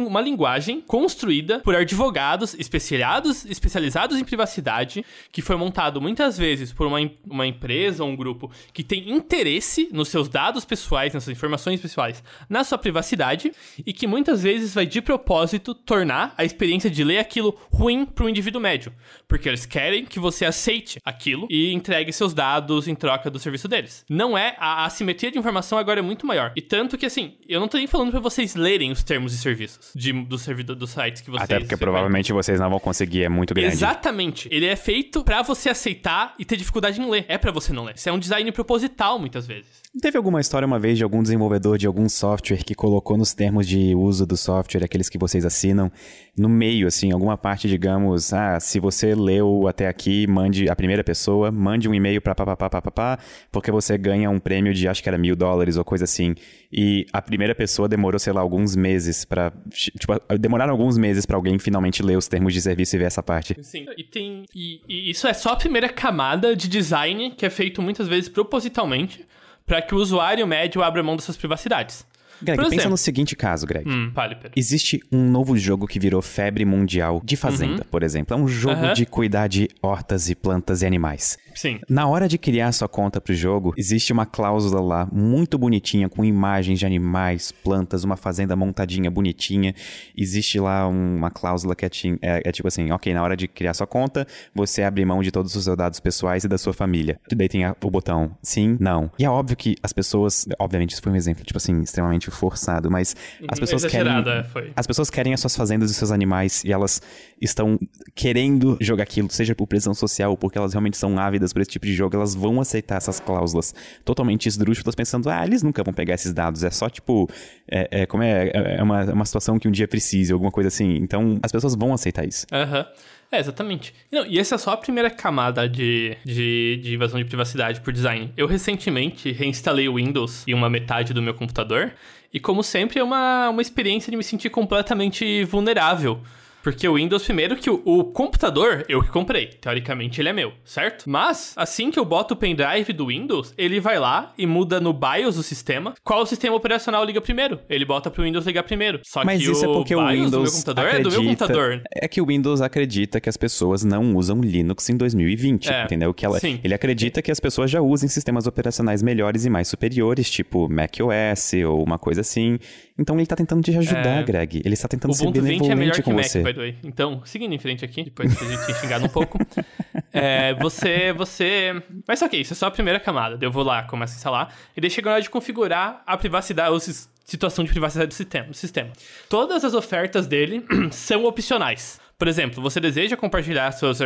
uma linguagem construída por advogados especializados, especializados em privacidade, que foi montado muitas vezes por uma, uma empresa ou um grupo que tem interesse nos seus dados pessoais, nas suas informações pessoais, na sua privacidade, e que muitas vezes vai de propósito tornar a experiência de ler aquilo ruim para o indivíduo médio, porque eles querem que você aceite aquilo e entregue seus dados em troca do serviço deles. Não é, a assimetria de informação agora é muito maior. E tanto que, assim, eu não tô nem falando para vocês lerem os termos e serviços de, do servidor dos sites que vocês... Até porque provavelmente vocês não vão conseguir, é muito grande. Exatamente. Ele é feito para você aceitar e ter dificuldade em ler. É para você não ler. Isso é um design proposital, muitas vezes. Teve alguma história uma vez de algum desenvolvedor de algum software que colocou nos termos de uso do software, aqueles que vocês assinam, no meio, assim, alguma parte, digamos, ah, se você leu até aqui, mande a primeira pessoa, mande um e-mail para papapá, porque você ganha um prêmio de acho que era mil dólares ou coisa assim. E a primeira pessoa demorou, sei lá, alguns meses para Tipo, demoraram alguns meses para alguém finalmente ler os termos de serviço e ver essa parte. Sim, e tem. E, e isso é só a primeira camada de design que é feito muitas vezes propositalmente para que o usuário médio abra mão dessas privacidades. Greg, Por pensa exemplo, no seguinte caso, Greg. Hum, vale, Existe um novo jogo que virou febre mundial de fazenda, uhum. por exemplo. É um jogo uhum. de cuidar de hortas e plantas e animais. Sim. Na hora de criar sua conta pro jogo, existe uma cláusula lá muito bonitinha com imagens de animais, plantas, uma fazenda montadinha bonitinha. Existe lá uma cláusula que é, é, é tipo assim, ok, na hora de criar sua conta, você abre mão de todos os seus dados pessoais e da sua família. E daí tem a, o botão sim, não. E é óbvio que as pessoas, obviamente isso foi um exemplo, tipo assim, extremamente extremamente forçado, mas as pessoas querem. É, foi. As pessoas querem as suas fazendas e seus animais e elas estão querendo jogar aquilo, seja por pressão social ou porque elas realmente são ávidas por esse tipo de jogo, elas vão aceitar essas cláusulas totalmente esdrúxulas, pensando, ah, eles nunca vão pegar esses dados, é só tipo, é, é como é, é uma, é uma situação que um dia precise, alguma coisa assim. Então, as pessoas vão aceitar isso. Aham. É, exatamente. Não, e essa é só a primeira camada de, de, de invasão de privacidade por design. Eu recentemente reinstalei o Windows em uma metade do meu computador, e como sempre é uma, uma experiência de me sentir completamente vulnerável. Porque o Windows, primeiro que o, o, computador, eu que comprei. Teoricamente ele é meu, certo? Mas, assim que eu boto o pendrive do Windows, ele vai lá e muda no BIOS do sistema qual o sistema operacional liga primeiro. Ele bota pro Windows ligar primeiro. Só Mas que isso o é porque BIOS o Windows do meu computador acredita, é do meu computador. É que o Windows acredita que as pessoas não usam Linux em 2020, É, entendeu? Que ela, sim. ele acredita que as pessoas já usem sistemas operacionais melhores e mais superiores, tipo macOS ou uma coisa assim. Então ele tá tentando te ajudar, É. Greg. Ele está tentando O ser Ubuntu 20 é benevolente que com Mac, você. Então, seguindo em frente aqui, depois que a gente xingado um pouco. é, você, você... Mas ok, isso é só a primeira camada. Eu vou lá, começo a instalar. E daí chega na hora de configurar a privacidade, ou situação de privacidade do sistema. do sistema. Todas as ofertas dele são opcionais. Por exemplo, você deseja compartilhar seus,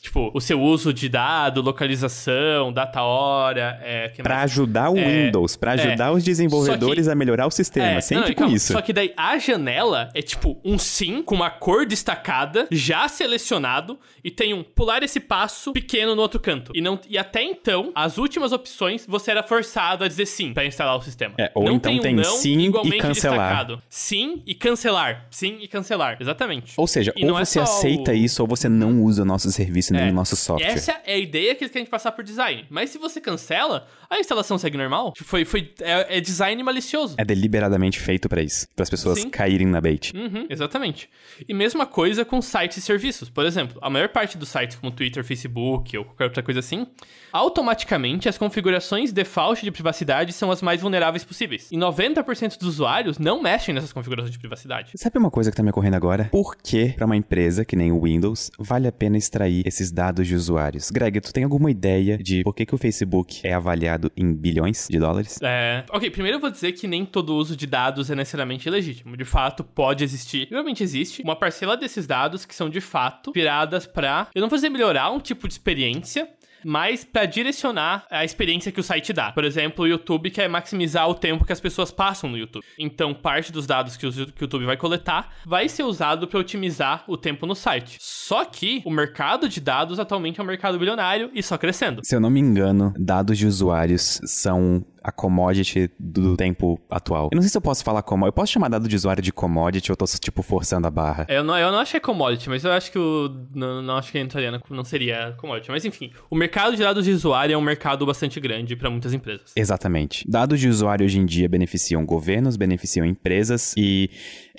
tipo, o seu uso de dado, localização, data hora, é, que Pra mais? ajudar o É, Windows, pra ajudar os desenvolvedores a melhorar o sistema. É, sempre não, com calma, isso. Só que daí a janela é tipo um sim com uma cor destacada, já selecionado, e tem um pular esse passo pequeno no outro canto. E, não, e até então, as últimas opções, você era forçado a dizer sim pra instalar o sistema. É, ou não então tem, um tem não sim e cancelar. destacado. Sim e cancelar. Sim e cancelar. Exatamente. Ou seja, ou não é você aceita isso ou você não usa o nosso serviço nem É. o nosso software. Essa é a ideia que eles querem passar por design. Mas se você cancela, a instalação segue normal. Tipo, Foi, foi, é, é design malicioso. É deliberadamente feito pra isso, para as pessoas Sim. caírem na bait. Uhum, exatamente. E mesma coisa com sites e serviços. Por exemplo, a maior parte dos sites como Twitter, Facebook ou qualquer outra coisa assim, automaticamente as configurações default de privacidade são as mais vulneráveis possíveis. E 90% dos usuários não mexem nessas configurações de privacidade. Sabe uma coisa que tá me ocorrendo agora? Por que, pra uma empresa que nem o Windows, vale a pena extrair esses dados de usuários? Greg, tu tem alguma ideia de por que, que o Facebook é avaliado em bilhões de dólares? É... Ok, primeiro eu vou dizer que nem todo uso de dados é necessariamente ilegítimo. De fato, pode existir, realmente existe, uma parcela desses dados que são de fato viradas pra, eu não vou dizer melhorar um tipo de experiência, mas pra direcionar a experiência que o site dá. Por exemplo, o YouTube quer maximizar o tempo que as pessoas passam no YouTube. Então, parte dos dados que o, YouTube vai coletar vai ser usado pra otimizar o tempo no site. Só que o mercado de dados atualmente é um mercado bilionário e só crescendo. Se eu não me engano, dados de usuários são a commodity do tempo atual. Eu não sei se eu posso falar como. Eu posso chamar dado de usuário de commodity ou eu tô, tipo, forçando a barra? Eu não, eu não acho que é commodity, mas eu acho que o. Não, não acho que entraria na, não seria commodity. Mas enfim, o mercado de dados de usuário é um mercado bastante grande para muitas empresas. Exatamente. Dados de usuário hoje em dia beneficiam governos, beneficiam empresas e,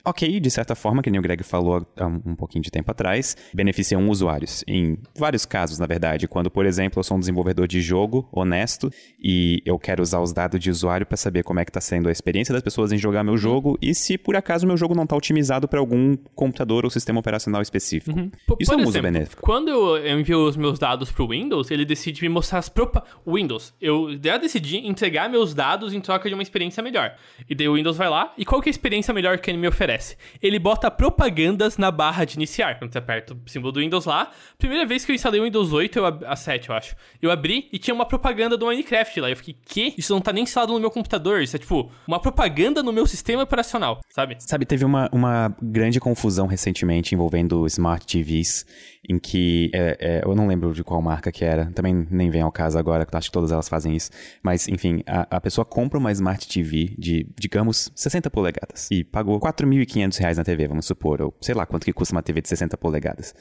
ok, de certa forma, que nem o Greg falou há um pouquinho de tempo atrás, beneficiam usuários. Em vários casos, na verdade. Quando, por exemplo, eu sou um desenvolvedor de jogo honesto e eu quero usar os dados de usuário para saber como é que tá sendo a experiência das pessoas em jogar meu jogo e se por acaso meu jogo não tá otimizado para algum computador ou sistema operacional específico. P- Isso é por um uso exemplo, benéfico. Quando eu envio os meus dados pro Windows, ele decide me mostrar as propa... Windows, eu já decidi entregar meus dados em troca de uma experiência melhor. E daí o Windows vai lá, e qual que é a experiência melhor que ele me oferece? Ele bota propagandas na barra de iniciar. Quando você aperta o símbolo do Windows lá, primeira vez que eu instalei o Windows 8, eu ab... a 7, eu acho. Eu abri e tinha uma propaganda do Minecraft lá. Eu fiquei, que? Isso não tá nem instalado no meu computador. Isso é tipo uma propaganda no meu sistema operacional, sabe? Sabe, teve uma, uma grande confusão recentemente envolvendo Smart TVs, em que, é, é, eu não lembro de qual marca que era, também nem vem ao caso agora, acho que todas elas fazem isso, mas enfim, a, a pessoa compra uma Smart TV de, digamos, 60 polegadas e pagou 4.500 reais na TV, vamos supor, ou sei lá quanto que custa uma TV de 60 polegadas.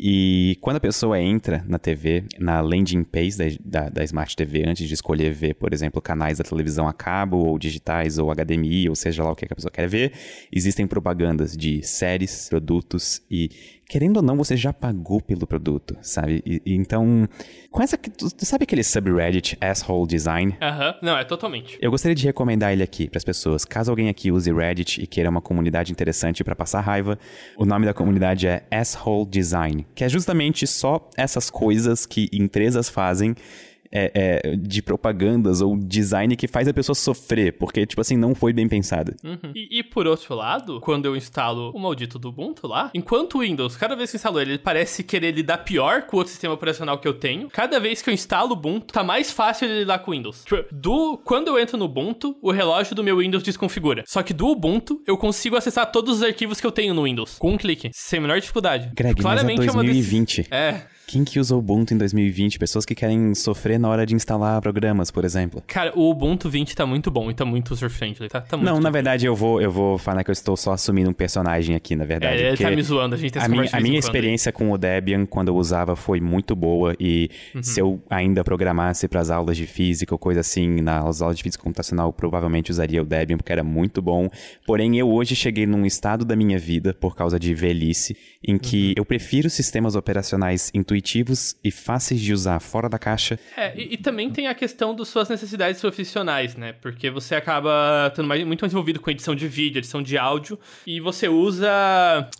E quando a pessoa entra na TV, na landing page da, da, da Smart TV, antes de escolher ver, por exemplo, canais da televisão a cabo, ou digitais, ou HDMI, ou seja lá o que a pessoa quer ver, existem propagandas de séries, produtos e, querendo ou não, você já pagou pelo produto, sabe? E, e então, com essa. Tu, tu sabe aquele subreddit Asshole Design? Aham, não, é totalmente. Eu gostaria de recomendar ele aqui para as pessoas. Caso alguém aqui use Reddit e queira uma comunidade interessante para passar raiva, o nome da comunidade é Asshole Design, que é justamente só essas coisas que empresas fazem é, é, de propagandas ou design que faz a pessoa sofrer, porque, tipo assim, não foi bem pensada. Uhum. E, e, por outro lado, quando eu instalo o maldito do Ubuntu lá, enquanto o Windows, cada vez que eu instalo ele, ele parece querer lidar pior com o outro sistema operacional que eu tenho, cada vez que eu instalo o Ubuntu, tá mais fácil ele lidar com o Windows. Tipo, do, quando eu entro no Ubuntu, o relógio do meu Windows desconfigura. Só que do Ubuntu, eu consigo acessar todos os arquivos que eu tenho no Windows, com um clique, sem a menor dificuldade. Greg, Claramente mas é 2020. É, quem que usa o Ubuntu em 2020? Pessoas que querem sofrer na hora de instalar programas, por exemplo. Cara, o Ubuntu 20 tá muito bom e tá muito user-friendly, tá, tá muito Não, na verdade eu vou, eu vou falar que eu estou só assumindo um personagem aqui, na verdade. É, ele tá me zoando, a gente tem A minha, a minha experiência com o Debian, quando eu usava, foi muito boa e uhum. se eu ainda programasse para as aulas de física ou coisa assim, nas aulas de física computacional, provavelmente usaria o Debian porque era muito bom. Porém, eu hoje cheguei num estado da minha vida, por causa de velhice, em que uhum. eu prefiro sistemas operacionais intuitivos intuitivos e fáceis de usar fora da caixa. É, e, e também tem a questão das suas necessidades profissionais, né? Porque você acaba tendo mais, muito mais envolvido com edição de vídeo, edição de áudio, e você usa.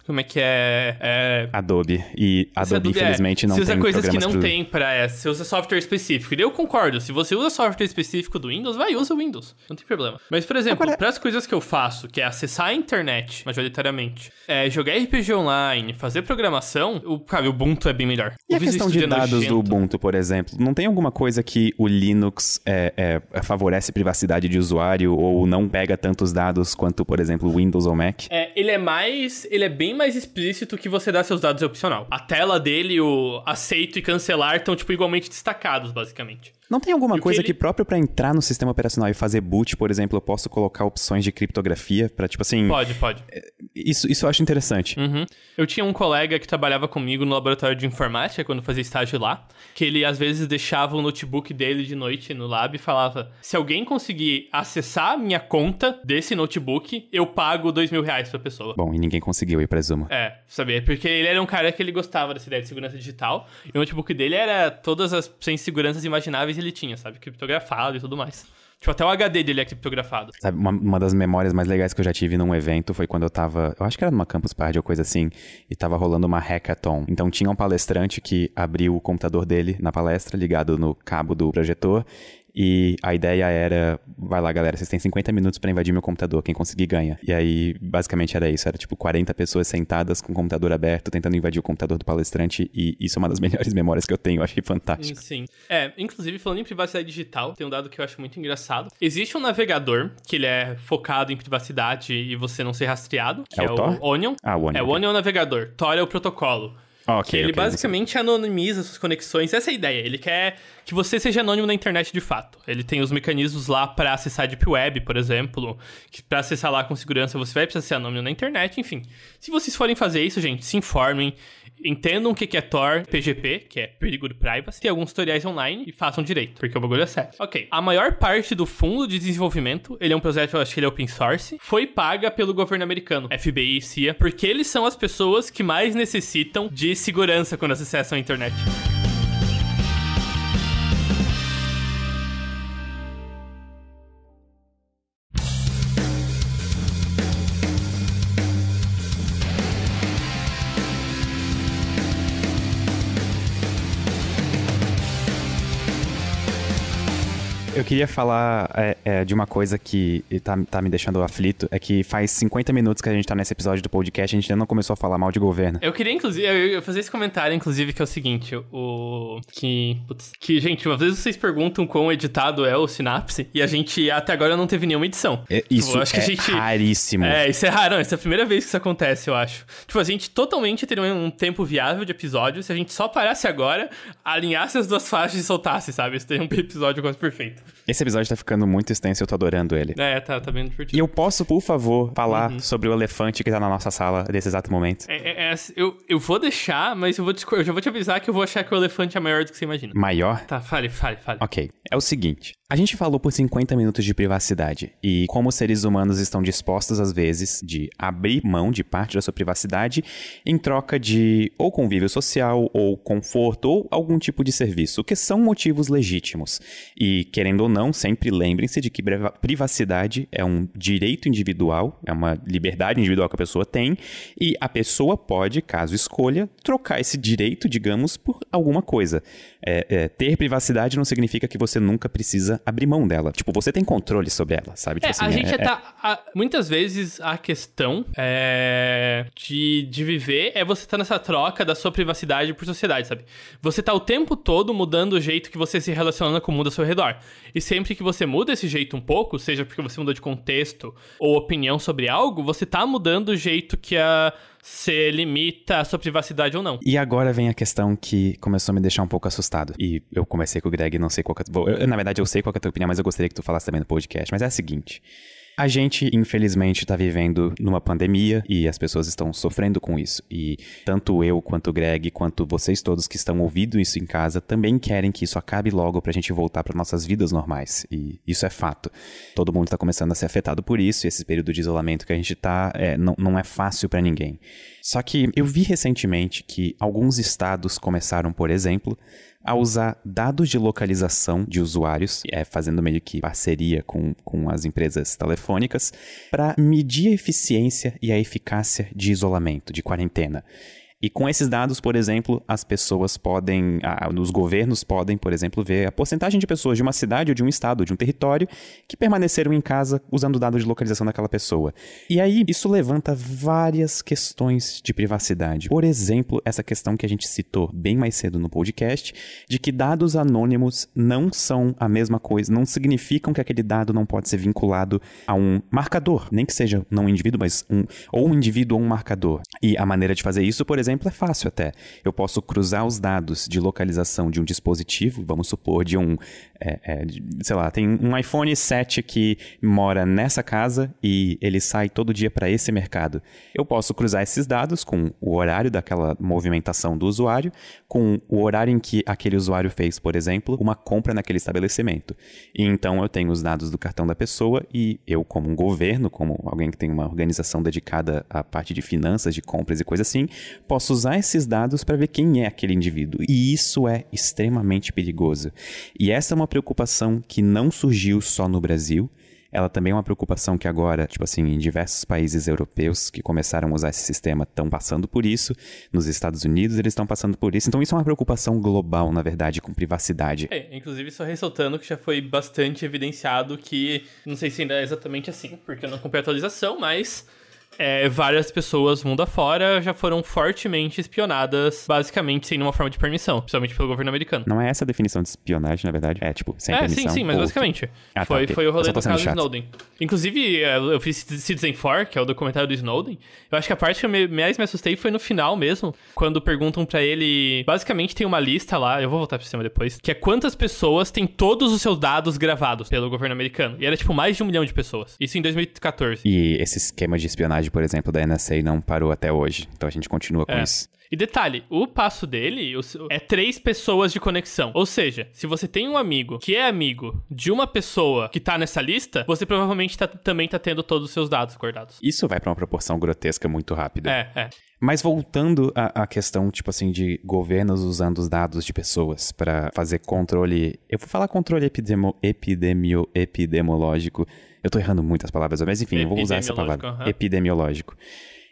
Como é que é? é... Adobe. E Adobe, Adobe é, infelizmente, é, não tem Você usa coisas que não pro... tem pra essa. Você usa software específico. E eu concordo. Se você usa software específico do Windows, vai, usa o Windows. Não tem problema. Mas, por exemplo, Agora... para as coisas que eu faço, que é acessar a internet, majoritariamente, é jogar RPG online, fazer programação, o, cara, o Ubuntu é bem melhor. E a questão de dados nojento. do Ubuntu, por exemplo, não tem alguma coisa que o Linux é, é, favorece privacidade de usuário ou não pega tantos dados quanto, por exemplo, Windows ou Mac? É, ele é mais, ele é bem mais explícito que você dá seus dados é opcional. A tela dele, o aceito e cancelar estão tipo igualmente destacados, basicamente. Não tem alguma coisa que, ele... que próprio para entrar no sistema operacional e fazer boot, por exemplo, eu posso colocar opções de criptografia para tipo assim. Pode, pode. É, isso, isso eu acho interessante. Uhum. Eu tinha um colega que trabalhava comigo no laboratório de informática quando fazia estágio lá, que ele às vezes deixava o notebook dele de noite no lab e falava: se alguém conseguir acessar a minha conta desse notebook, eu pago dois mil reais pra pessoa. Bom, e ninguém conseguiu, eu presumo. É, sabia? Porque ele era um cara que ele gostava dessa ideia de segurança digital e o notebook dele era todas as sem seguranças imagináveis ele tinha, sabe? Criptografado e tudo mais. Tipo, até o HD dele é criptografado. Sabe, uma, uma, das memórias mais legais que eu já tive num evento foi quando eu tava. Eu acho que era numa Campus Party ou coisa assim. E tava rolando uma hackathon. Então tinha um palestrante que abriu o computador dele na palestra, ligado no cabo do projetor. E a ideia era, vai lá galera, vocês têm 50 minutos para invadir meu computador, quem conseguir ganha. E aí, basicamente era isso, era tipo 40 pessoas sentadas com o computador aberto, tentando invadir o computador do palestrante, e isso é uma das melhores memórias que eu tenho, eu achei fantástico. Sim. É, inclusive, falando em privacidade digital, tem um dado que eu acho muito engraçado. Existe um navegador, que ele é focado em privacidade e você não ser rastreado, que é, é o, Tor? Onion. Ah, o Onion. É, o Onion é o navegador, Tor é o protocolo. Okay, que ele okay, basicamente você... anonimiza suas conexões. Essa é a ideia. Ele quer que você seja anônimo na internet de fato. Ele tem os mecanismos lá para acessar a Deep Web, por exemplo, que para acessar lá com segurança você vai precisar ser anônimo na internet, enfim. Se vocês forem fazer isso, gente, se informem, entendam o que é Tor PGP, que é Perigo de Privacy, tem alguns tutoriais online e façam direito, porque o bagulho é sério. Ok, a maior parte do fundo de desenvolvimento, ele é um projeto, eu acho que ele é open source, foi paga pelo governo americano, FBI e CIA, porque eles são as pessoas que mais necessitam de segurança quando acessam a internet. Queria falar é, é, de uma coisa que tá, tá me deixando aflito, é que faz 50 minutos que a gente tá nesse episódio do podcast, a gente ainda não começou a falar mal de governo. Eu queria, inclusive, eu fazer esse comentário, inclusive, que é o seguinte, o... Que, putz, que, gente, às vezes vocês perguntam quão editado é o Synapse, e a gente até agora não teve nenhuma edição. É, isso tipo, acho é que a gente... raríssimo. É, isso é raro, não, essa é a primeira vez que isso acontece, eu acho. Tipo, a gente totalmente teria um tempo viável de episódio se a gente só parasse agora, alinhasse as duas faixas e soltasse, sabe? Isso teria um episódio quase perfeito. Esse episódio tá ficando muito extenso e eu tô adorando ele. É, tá, tá bem divertido. E eu posso, por favor, falar uhum. sobre o elefante que tá na nossa sala nesse exato momento? É, é, é, eu, eu vou deixar, mas eu, vou te, eu já vou te avisar que eu vou achar que o elefante é maior do que você imagina. Maior? Tá, fale, fale, fale. Ok. É o seguinte. A gente falou por 50 minutos de privacidade e como os seres humanos estão dispostos, às vezes, de abrir mão de parte da sua privacidade em troca de ou convívio social, ou conforto, ou algum tipo de serviço, que são motivos legítimos. E, querendo ou não, sempre lembrem-se de que privacidade é um direito individual, é uma liberdade individual que a pessoa tem, e a pessoa pode, caso escolha, trocar esse direito, digamos, por alguma coisa. É, é, ter privacidade não significa que você nunca precisa abrir mão dela. Tipo, você tem controle sobre ela, sabe? Tipo é, assim, a gente é, tá. A, muitas vezes a questão é, de, de viver é você tá nessa troca da sua privacidade por sociedade, sabe? Você tá o tempo todo mudando o jeito que você se relaciona com o mundo ao seu redor. E sempre que você muda esse jeito um pouco, seja porque você mudou de contexto ou opinião sobre algo, você tá mudando o jeito que a você limita a sua privacidade ou não. E agora vem a questão que começou a me deixar um pouco assustado. E eu comecei com o Greg, não sei qual que é... Eu, na verdade, eu sei qual que é a tua opinião, mas eu gostaria que tu falasse também no podcast. Mas é a seguinte... A gente, infelizmente, está vivendo numa pandemia e as pessoas estão sofrendo com isso. E tanto eu, quanto o Greg, quanto vocês todos que estão ouvindo isso em casa também querem que isso acabe logo para a gente voltar para nossas vidas normais. E isso é fato. Todo mundo está começando a ser afetado por isso e esse período de isolamento que a gente está é, não, não é fácil para ninguém. Só que eu vi recentemente que alguns estados começaram, por exemplo, a usar dados de localização de usuários, é, fazendo meio que parceria com, com as empresas telefônicas, para medir a eficiência e a eficácia de isolamento, de quarentena. E com esses dados, por exemplo, as pessoas podem, ah, os governos podem, por exemplo, ver a porcentagem de pessoas de uma cidade ou de um estado, ou de um território, que permaneceram em casa usando o dado de localização daquela pessoa. E aí, isso levanta várias questões de privacidade. Por exemplo, essa questão que a gente citou bem mais cedo no podcast, de que dados anônimos não são a mesma coisa, não significam que aquele dado não pode ser vinculado a um marcador, nem que seja não um indivíduo, mas um ou um indivíduo ou um marcador. E a maneira de fazer isso, por exemplo, exemplo, é fácil até. Eu posso cruzar os dados de localização de um dispositivo, vamos supor, de um, é, é, sei lá, tem um iPhone 7 que mora nessa casa e ele sai todo dia para esse mercado. Eu posso cruzar esses dados com o horário daquela movimentação do usuário, com o horário em que aquele usuário fez, por exemplo, uma compra naquele estabelecimento. E então eu tenho os dados do cartão da pessoa e eu, como um governo, como alguém que tem uma organização dedicada à parte de finanças, de compras e coisa assim, posso usar esses dados para ver quem é aquele indivíduo. E isso é extremamente perigoso. E essa é uma preocupação que não surgiu só no Brasil. Ela também é uma preocupação que agora, tipo assim, em diversos países europeus que começaram a usar esse sistema estão passando por isso. Nos Estados Unidos eles estão passando por isso. Então isso é uma preocupação global, na verdade, com privacidade. É, inclusive só ressaltando que já foi bastante evidenciado que, não sei se ainda é exatamente assim, porque eu não comprei a atualização, mas é, várias pessoas mundo afora já foram fortemente espionadas, basicamente sem nenhuma forma de permissão, principalmente pelo governo americano. Não é essa a definição de espionagem, na verdade? É, tipo, sem é, permissão? É, sim, sim, mas basicamente. Ah, tá, foi, okay. foi o rolê do caso chato. Snowden. Inclusive, é, eu fiz Citizen 4, que é o documentário do Snowden. Eu acho que a parte que eu mais me assustei foi no final mesmo, quando perguntam para ele... Basicamente tem uma lista lá, eu vou voltar pro sistema depois, que é quantas pessoas têm todos os seus dados gravados pelo governo americano. E era, tipo, mais de um milhão de pessoas. Isso em 2014. E esse esquema de espionagem por exemplo, da NSA não parou até hoje. Então a gente continua com é. isso. E detalhe, o passo dele é três pessoas de conexão. Ou seja, se você tem um amigo que é amigo de uma pessoa que tá nessa lista, você provavelmente tá, também tá tendo todos os seus dados guardados. Isso vai para uma proporção grotesca muito rápida. É, é. Mas voltando à, à, questão, tipo assim, de governos usando os dados de pessoas para fazer controle. Eu vou falar controle epidemo, epidemio, epidemiológico. Eu tô errando muitas palavras, mas enfim, eu vou usar essa palavra. Uhum. Epidemiológico.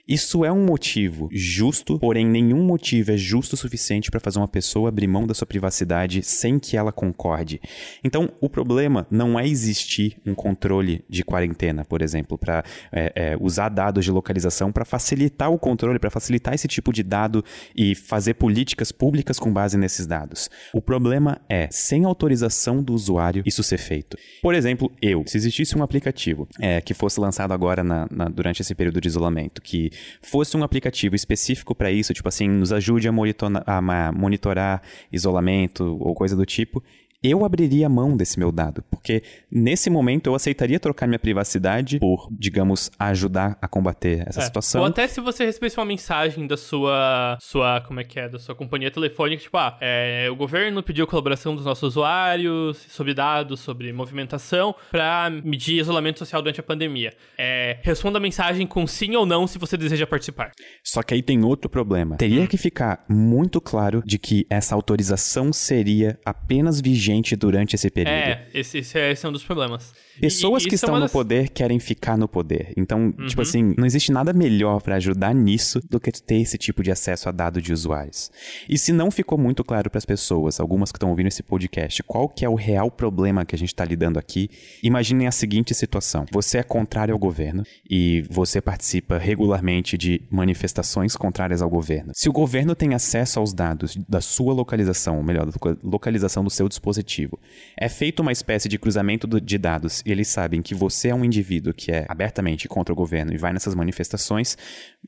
Isso é um motivo justo, porém nenhum motivo é justo o suficiente para fazer uma pessoa abrir mão da sua privacidade sem que ela concorde. Então, o problema não é existir um controle de quarentena, por exemplo, para é, é, usar dados de localização para facilitar o controle, para facilitar esse tipo de dado e fazer políticas públicas com base nesses dados. O problema é, sem autorização do usuário, isso ser feito. Por exemplo, eu, se existisse um aplicativo é, que fosse lançado agora na, na, durante esse período de isolamento, que fosse um aplicativo específico para isso, tipo assim, nos ajude a monitorar, a monitorar isolamento ou coisa do tipo, eu abriria mão desse meu dado, porque nesse momento eu aceitaria trocar minha privacidade por, digamos, ajudar a combater essa é. situação. Ou até se você recebesse uma mensagem da sua, sua, como é que é, da sua companhia telefônica, tipo, ah, é, o governo pediu colaboração dos nossos usuários sobre dados, sobre movimentação, para medir isolamento social durante a pandemia. É, responda a mensagem com sim ou não se você deseja participar. Só que aí tem outro problema. Teria hum. que ficar muito claro de que essa autorização seria apenas vigilante gente durante esse período. É, esse, esse, é, esse é um dos problemas. Pessoas E- que é estão no das- poder querem ficar no poder. Então, Uhum. tipo assim, não existe nada melhor pra ajudar nisso do que ter esse tipo de acesso a dado de usuários. E se não ficou muito claro pras pessoas, algumas que estão ouvindo esse podcast, qual que é o real problema que a gente tá lidando aqui, imaginem a seguinte situação. Você é contrário ao governo e você participa regularmente de manifestações contrárias ao governo. Se o governo tem acesso aos dados da sua localização, ou melhor, da loca- localização do seu dispositivo, é feito uma espécie de cruzamento de dados e eles sabem que você é um indivíduo que é abertamente contra o governo e vai nessas manifestações,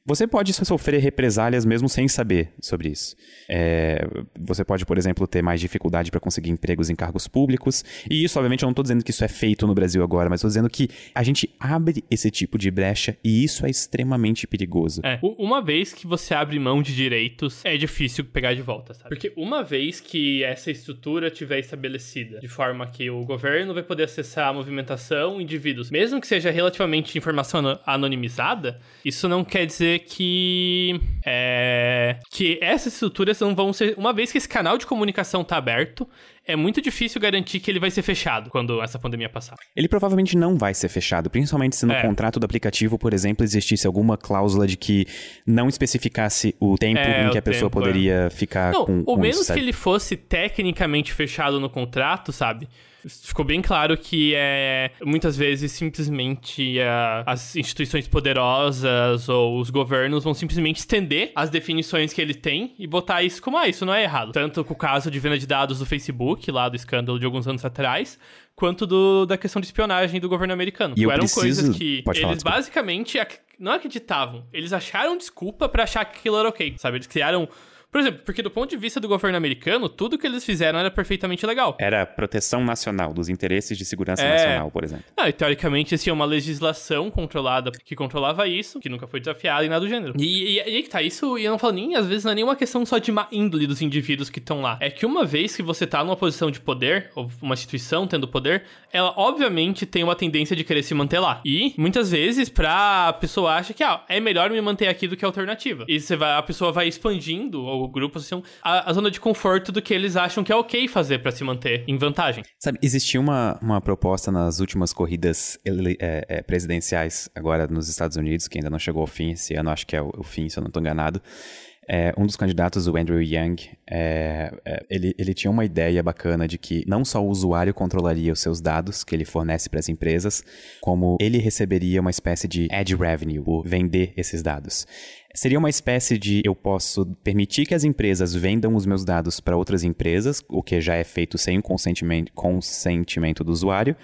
você pode sofrer represálias mesmo sem saber sobre isso. É, você pode, por exemplo, ter mais dificuldade para conseguir empregos em cargos públicos. E isso, obviamente, eu não estou dizendo que isso é feito no Brasil agora, mas estou dizendo que a gente abre esse tipo de brecha e isso é extremamente perigoso. É, uma vez que você abre mão de direitos, é difícil pegar de volta, sabe? Porque uma vez que essa estrutura tiver estabelecida, de forma que o governo vai poder acessar a movimentação, indivíduos, mesmo que seja relativamente informação ano- anonimizada, isso não quer dizer que é, que essas estruturas não vão ser, uma vez que esse canal de comunicação tá aberto, é muito difícil garantir que ele vai ser fechado quando essa pandemia passar. Ele provavelmente não vai ser fechado, principalmente se no É. contrato do aplicativo, por exemplo, existisse alguma cláusula de que não especificasse o tempo É, em que a pessoa tempo, é. poderia ficar Não, com, ou com menos isso, que ele fosse tecnicamente fechado no contrato, sabe? Ficou bem claro que é muitas vezes simplesmente é, as instituições poderosas ou os governos vão simplesmente estender as definições que ele tem e botar isso como ah, isso não é errado. Tanto com o caso de venda de dados do Facebook, lá do escândalo de alguns anos atrás, quanto do, da questão de espionagem do governo americano. E Eram preciso- coisas que Pode falar, eles desculpa. basicamente ac- não acreditavam. Eles acharam desculpa pra achar que aquilo era ok, sabe? Eles criaram. Por exemplo, porque do ponto de vista do governo americano, tudo que eles fizeram era perfeitamente legal. Era proteção nacional, dos interesses de segurança É. nacional, por exemplo. Ah, e teoricamente tinha uma legislação controlada que controlava isso, que nunca foi desafiada e nada do gênero. E aí que tá, isso, e eu não falo nem, às vezes, não é nenhuma questão só de má índole dos indivíduos que estão lá. É que uma vez que você tá numa posição de poder, ou uma instituição tendo poder, ela obviamente tem uma tendência de querer se manter lá. E muitas vezes, pra pessoa acha que, ah, é melhor me manter aqui do que a alternativa. E você vai, a pessoa vai expandindo, ou o grupo, assim, a, a zona de conforto do que eles acham que é ok fazer pra se manter em vantagem. Sabe, existia uma, uma proposta nas últimas corridas ele- é, é, presidenciais, agora nos Estados Unidos, que ainda não chegou ao fim, esse ano acho que é o, o fim, se eu não estou enganado. É, um dos candidatos, o Andrew Yang, é, é, ele, ele tinha uma ideia bacana de que não só o usuário controlaria os seus dados que ele fornece para as empresas, como ele receberia uma espécie de ad revenue, por vender esses dados. Seria uma espécie de eu posso permitir que as empresas vendam os meus dados para outras empresas, o que já é feito sem o consentimento, consentimento do usuário.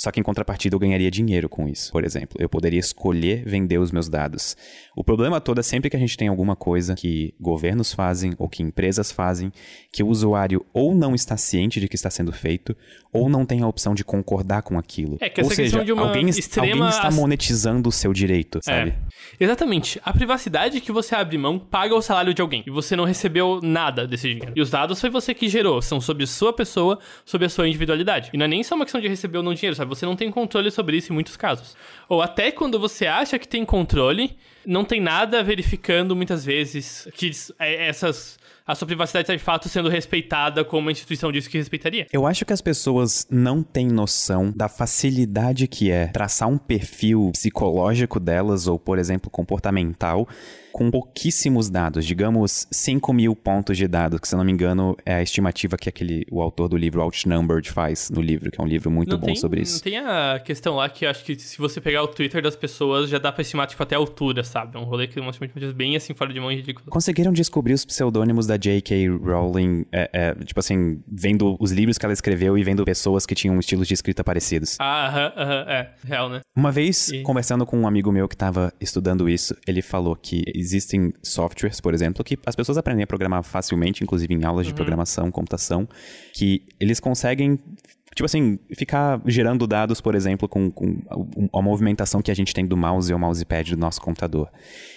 Só que em contrapartida eu ganharia dinheiro com isso, por exemplo. Eu poderia escolher vender os meus dados. O problema todo é sempre que a gente tem alguma coisa que governos fazem ou que empresas fazem, que o usuário ou não está ciente de que está sendo feito, ou não tem a opção de concordar com aquilo. É que ou seja, questão de uma alguém, extrema alguém está monetizando o seu direito, sabe? É. Exatamente. A privacidade que você abre mão paga o salário de alguém. E você não recebeu nada desse dinheiro. E os dados foi você que gerou. São sobre sua pessoa, sobre a sua individualidade. E não é nem só uma questão de receber ou não dinheiro, sabe? Você não tem controle sobre isso em muitos casos. Ou até quando você acha que tem controle, não tem nada verificando muitas vezes que é, essas. A sua privacidade está de fato sendo respeitada como a instituição disse que respeitaria. Eu acho que as pessoas não têm noção da facilidade que é traçar um perfil psicológico delas, ou, por exemplo, comportamental, com pouquíssimos dados, digamos 5 mil pontos de dados, que se eu não me engano é a estimativa que aquele, o autor do livro Outnumbered faz no livro, que é um livro muito não bom tem, sobre Não isso. tem a questão lá que acho que se você pegar o Twitter das pessoas, já dá pra estimar, tipo, até a altura, sabe? É um rolê que é uma estimativa bem assim, fora de mão e ridículo. Conseguiram descobrir os pseudônimos da J.K. Rowling, é, é, tipo assim, vendo os livros que ela escreveu e vendo pessoas que tinham estilos de escrita parecidos. Ah, aham, aham, é. Real, né? Uma vez, E- conversando com um amigo meu que estava estudando isso, ele falou que existem softwares, por exemplo, que as pessoas aprendem a programar facilmente, inclusive em aulas de programação, computação, que eles conseguem Tipo assim, ficar gerando dados, por exemplo, com, com a, a movimentação que a gente tem do mouse ou mousepad do nosso computador.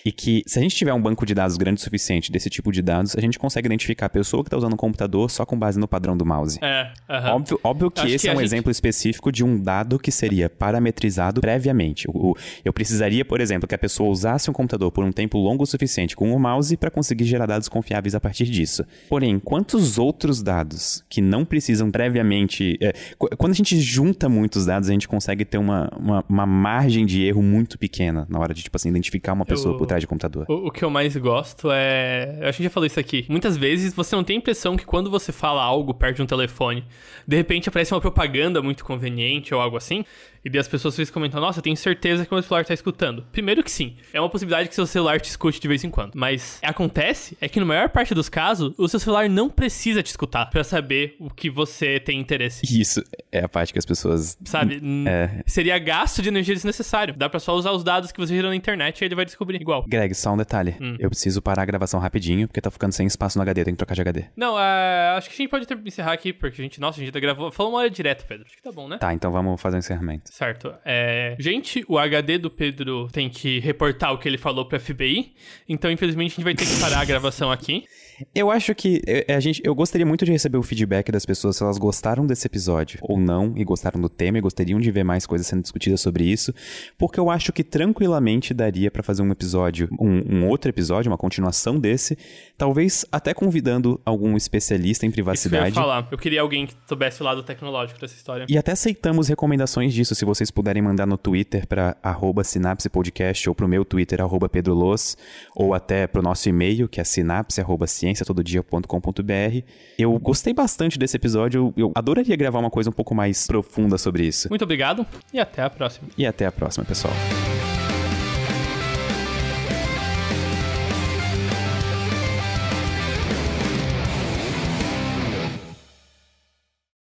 E que se a gente tiver um banco de dados grande o suficiente desse tipo de dados, a gente consegue identificar a pessoa que está usando o computador só com base no padrão do mouse. É, aham. Óbvio, óbvio que Acho esse que é um gente- exemplo específico de um dado que seria parametrizado previamente. O- o- eu precisaria, por exemplo, que a pessoa usasse um computador por um tempo longo o suficiente com o mouse para conseguir gerar dados confiáveis a partir disso. Porém, quantos outros dados que não precisam previamente. é, quando a gente junta muitos dados, a gente consegue ter uma, uma, uma margem de erro muito pequena na hora de, tipo assim, identificar uma pessoa Eu- por trás de computador. O, o que eu mais gosto é. Eu acho que já falei isso aqui. Muitas vezes você não tem a impressão que quando você fala algo perto de um telefone, de repente aparece uma propaganda muito conveniente ou algo assim, e daí as pessoas ficam comentando: Nossa, eu tenho certeza que o meu celular tá escutando. Primeiro que sim, é uma possibilidade que seu celular te escute de vez em quando. Mas acontece é que, na maior parte dos casos, o seu celular não precisa te escutar pra saber o que você tem interesse. Isso é a parte que as pessoas. Sabe? N- É. Seria gasto de energia desnecessário. Dá pra só usar os dados que você gerou na internet e ele vai descobrir igual. Greg, só um detalhe. Hum. Eu preciso parar a gravação rapidinho, porque tá ficando sem espaço no HD, eu tenho que trocar de HD. Não, é, acho que a gente pode encerrar aqui, porque a gente, nossa, a gente já gravou. Falou uma hora direto, Pedro. Acho que tá bom, né? Tá, então vamos fazer o encerramento. Certo. É, gente, o HD do Pedro tem que reportar o que ele falou pra FBI. Então, infelizmente, a gente vai ter que parar a gravação aqui. Eu acho que é, a gente, eu gostaria muito de receber o feedback das pessoas se elas gostaram desse episódio ou não, e gostaram do tema e gostariam de ver mais coisas sendo discutidas sobre isso, porque eu acho que tranquilamente daria pra fazer um episódio, um, um outro episódio, uma continuação desse, talvez até convidando algum especialista em Isso que eu ia privacidade. falar. Eu queria alguém que soubesse o lado tecnológico dessa história. E até aceitamos recomendações disso, se vocês puderem mandar no Twitter para arroba Sinapse Podcast ou pro meu Twitter, arroba Pedro Loz, ou até pro nosso e-mail, que é sinapse, cienciatododia.com.br. Eu gostei bastante desse episódio, eu, eu adoraria gravar uma coisa um pouco mais profunda sobre isso. Muito obrigado e até a próxima. E até a próxima, pessoal.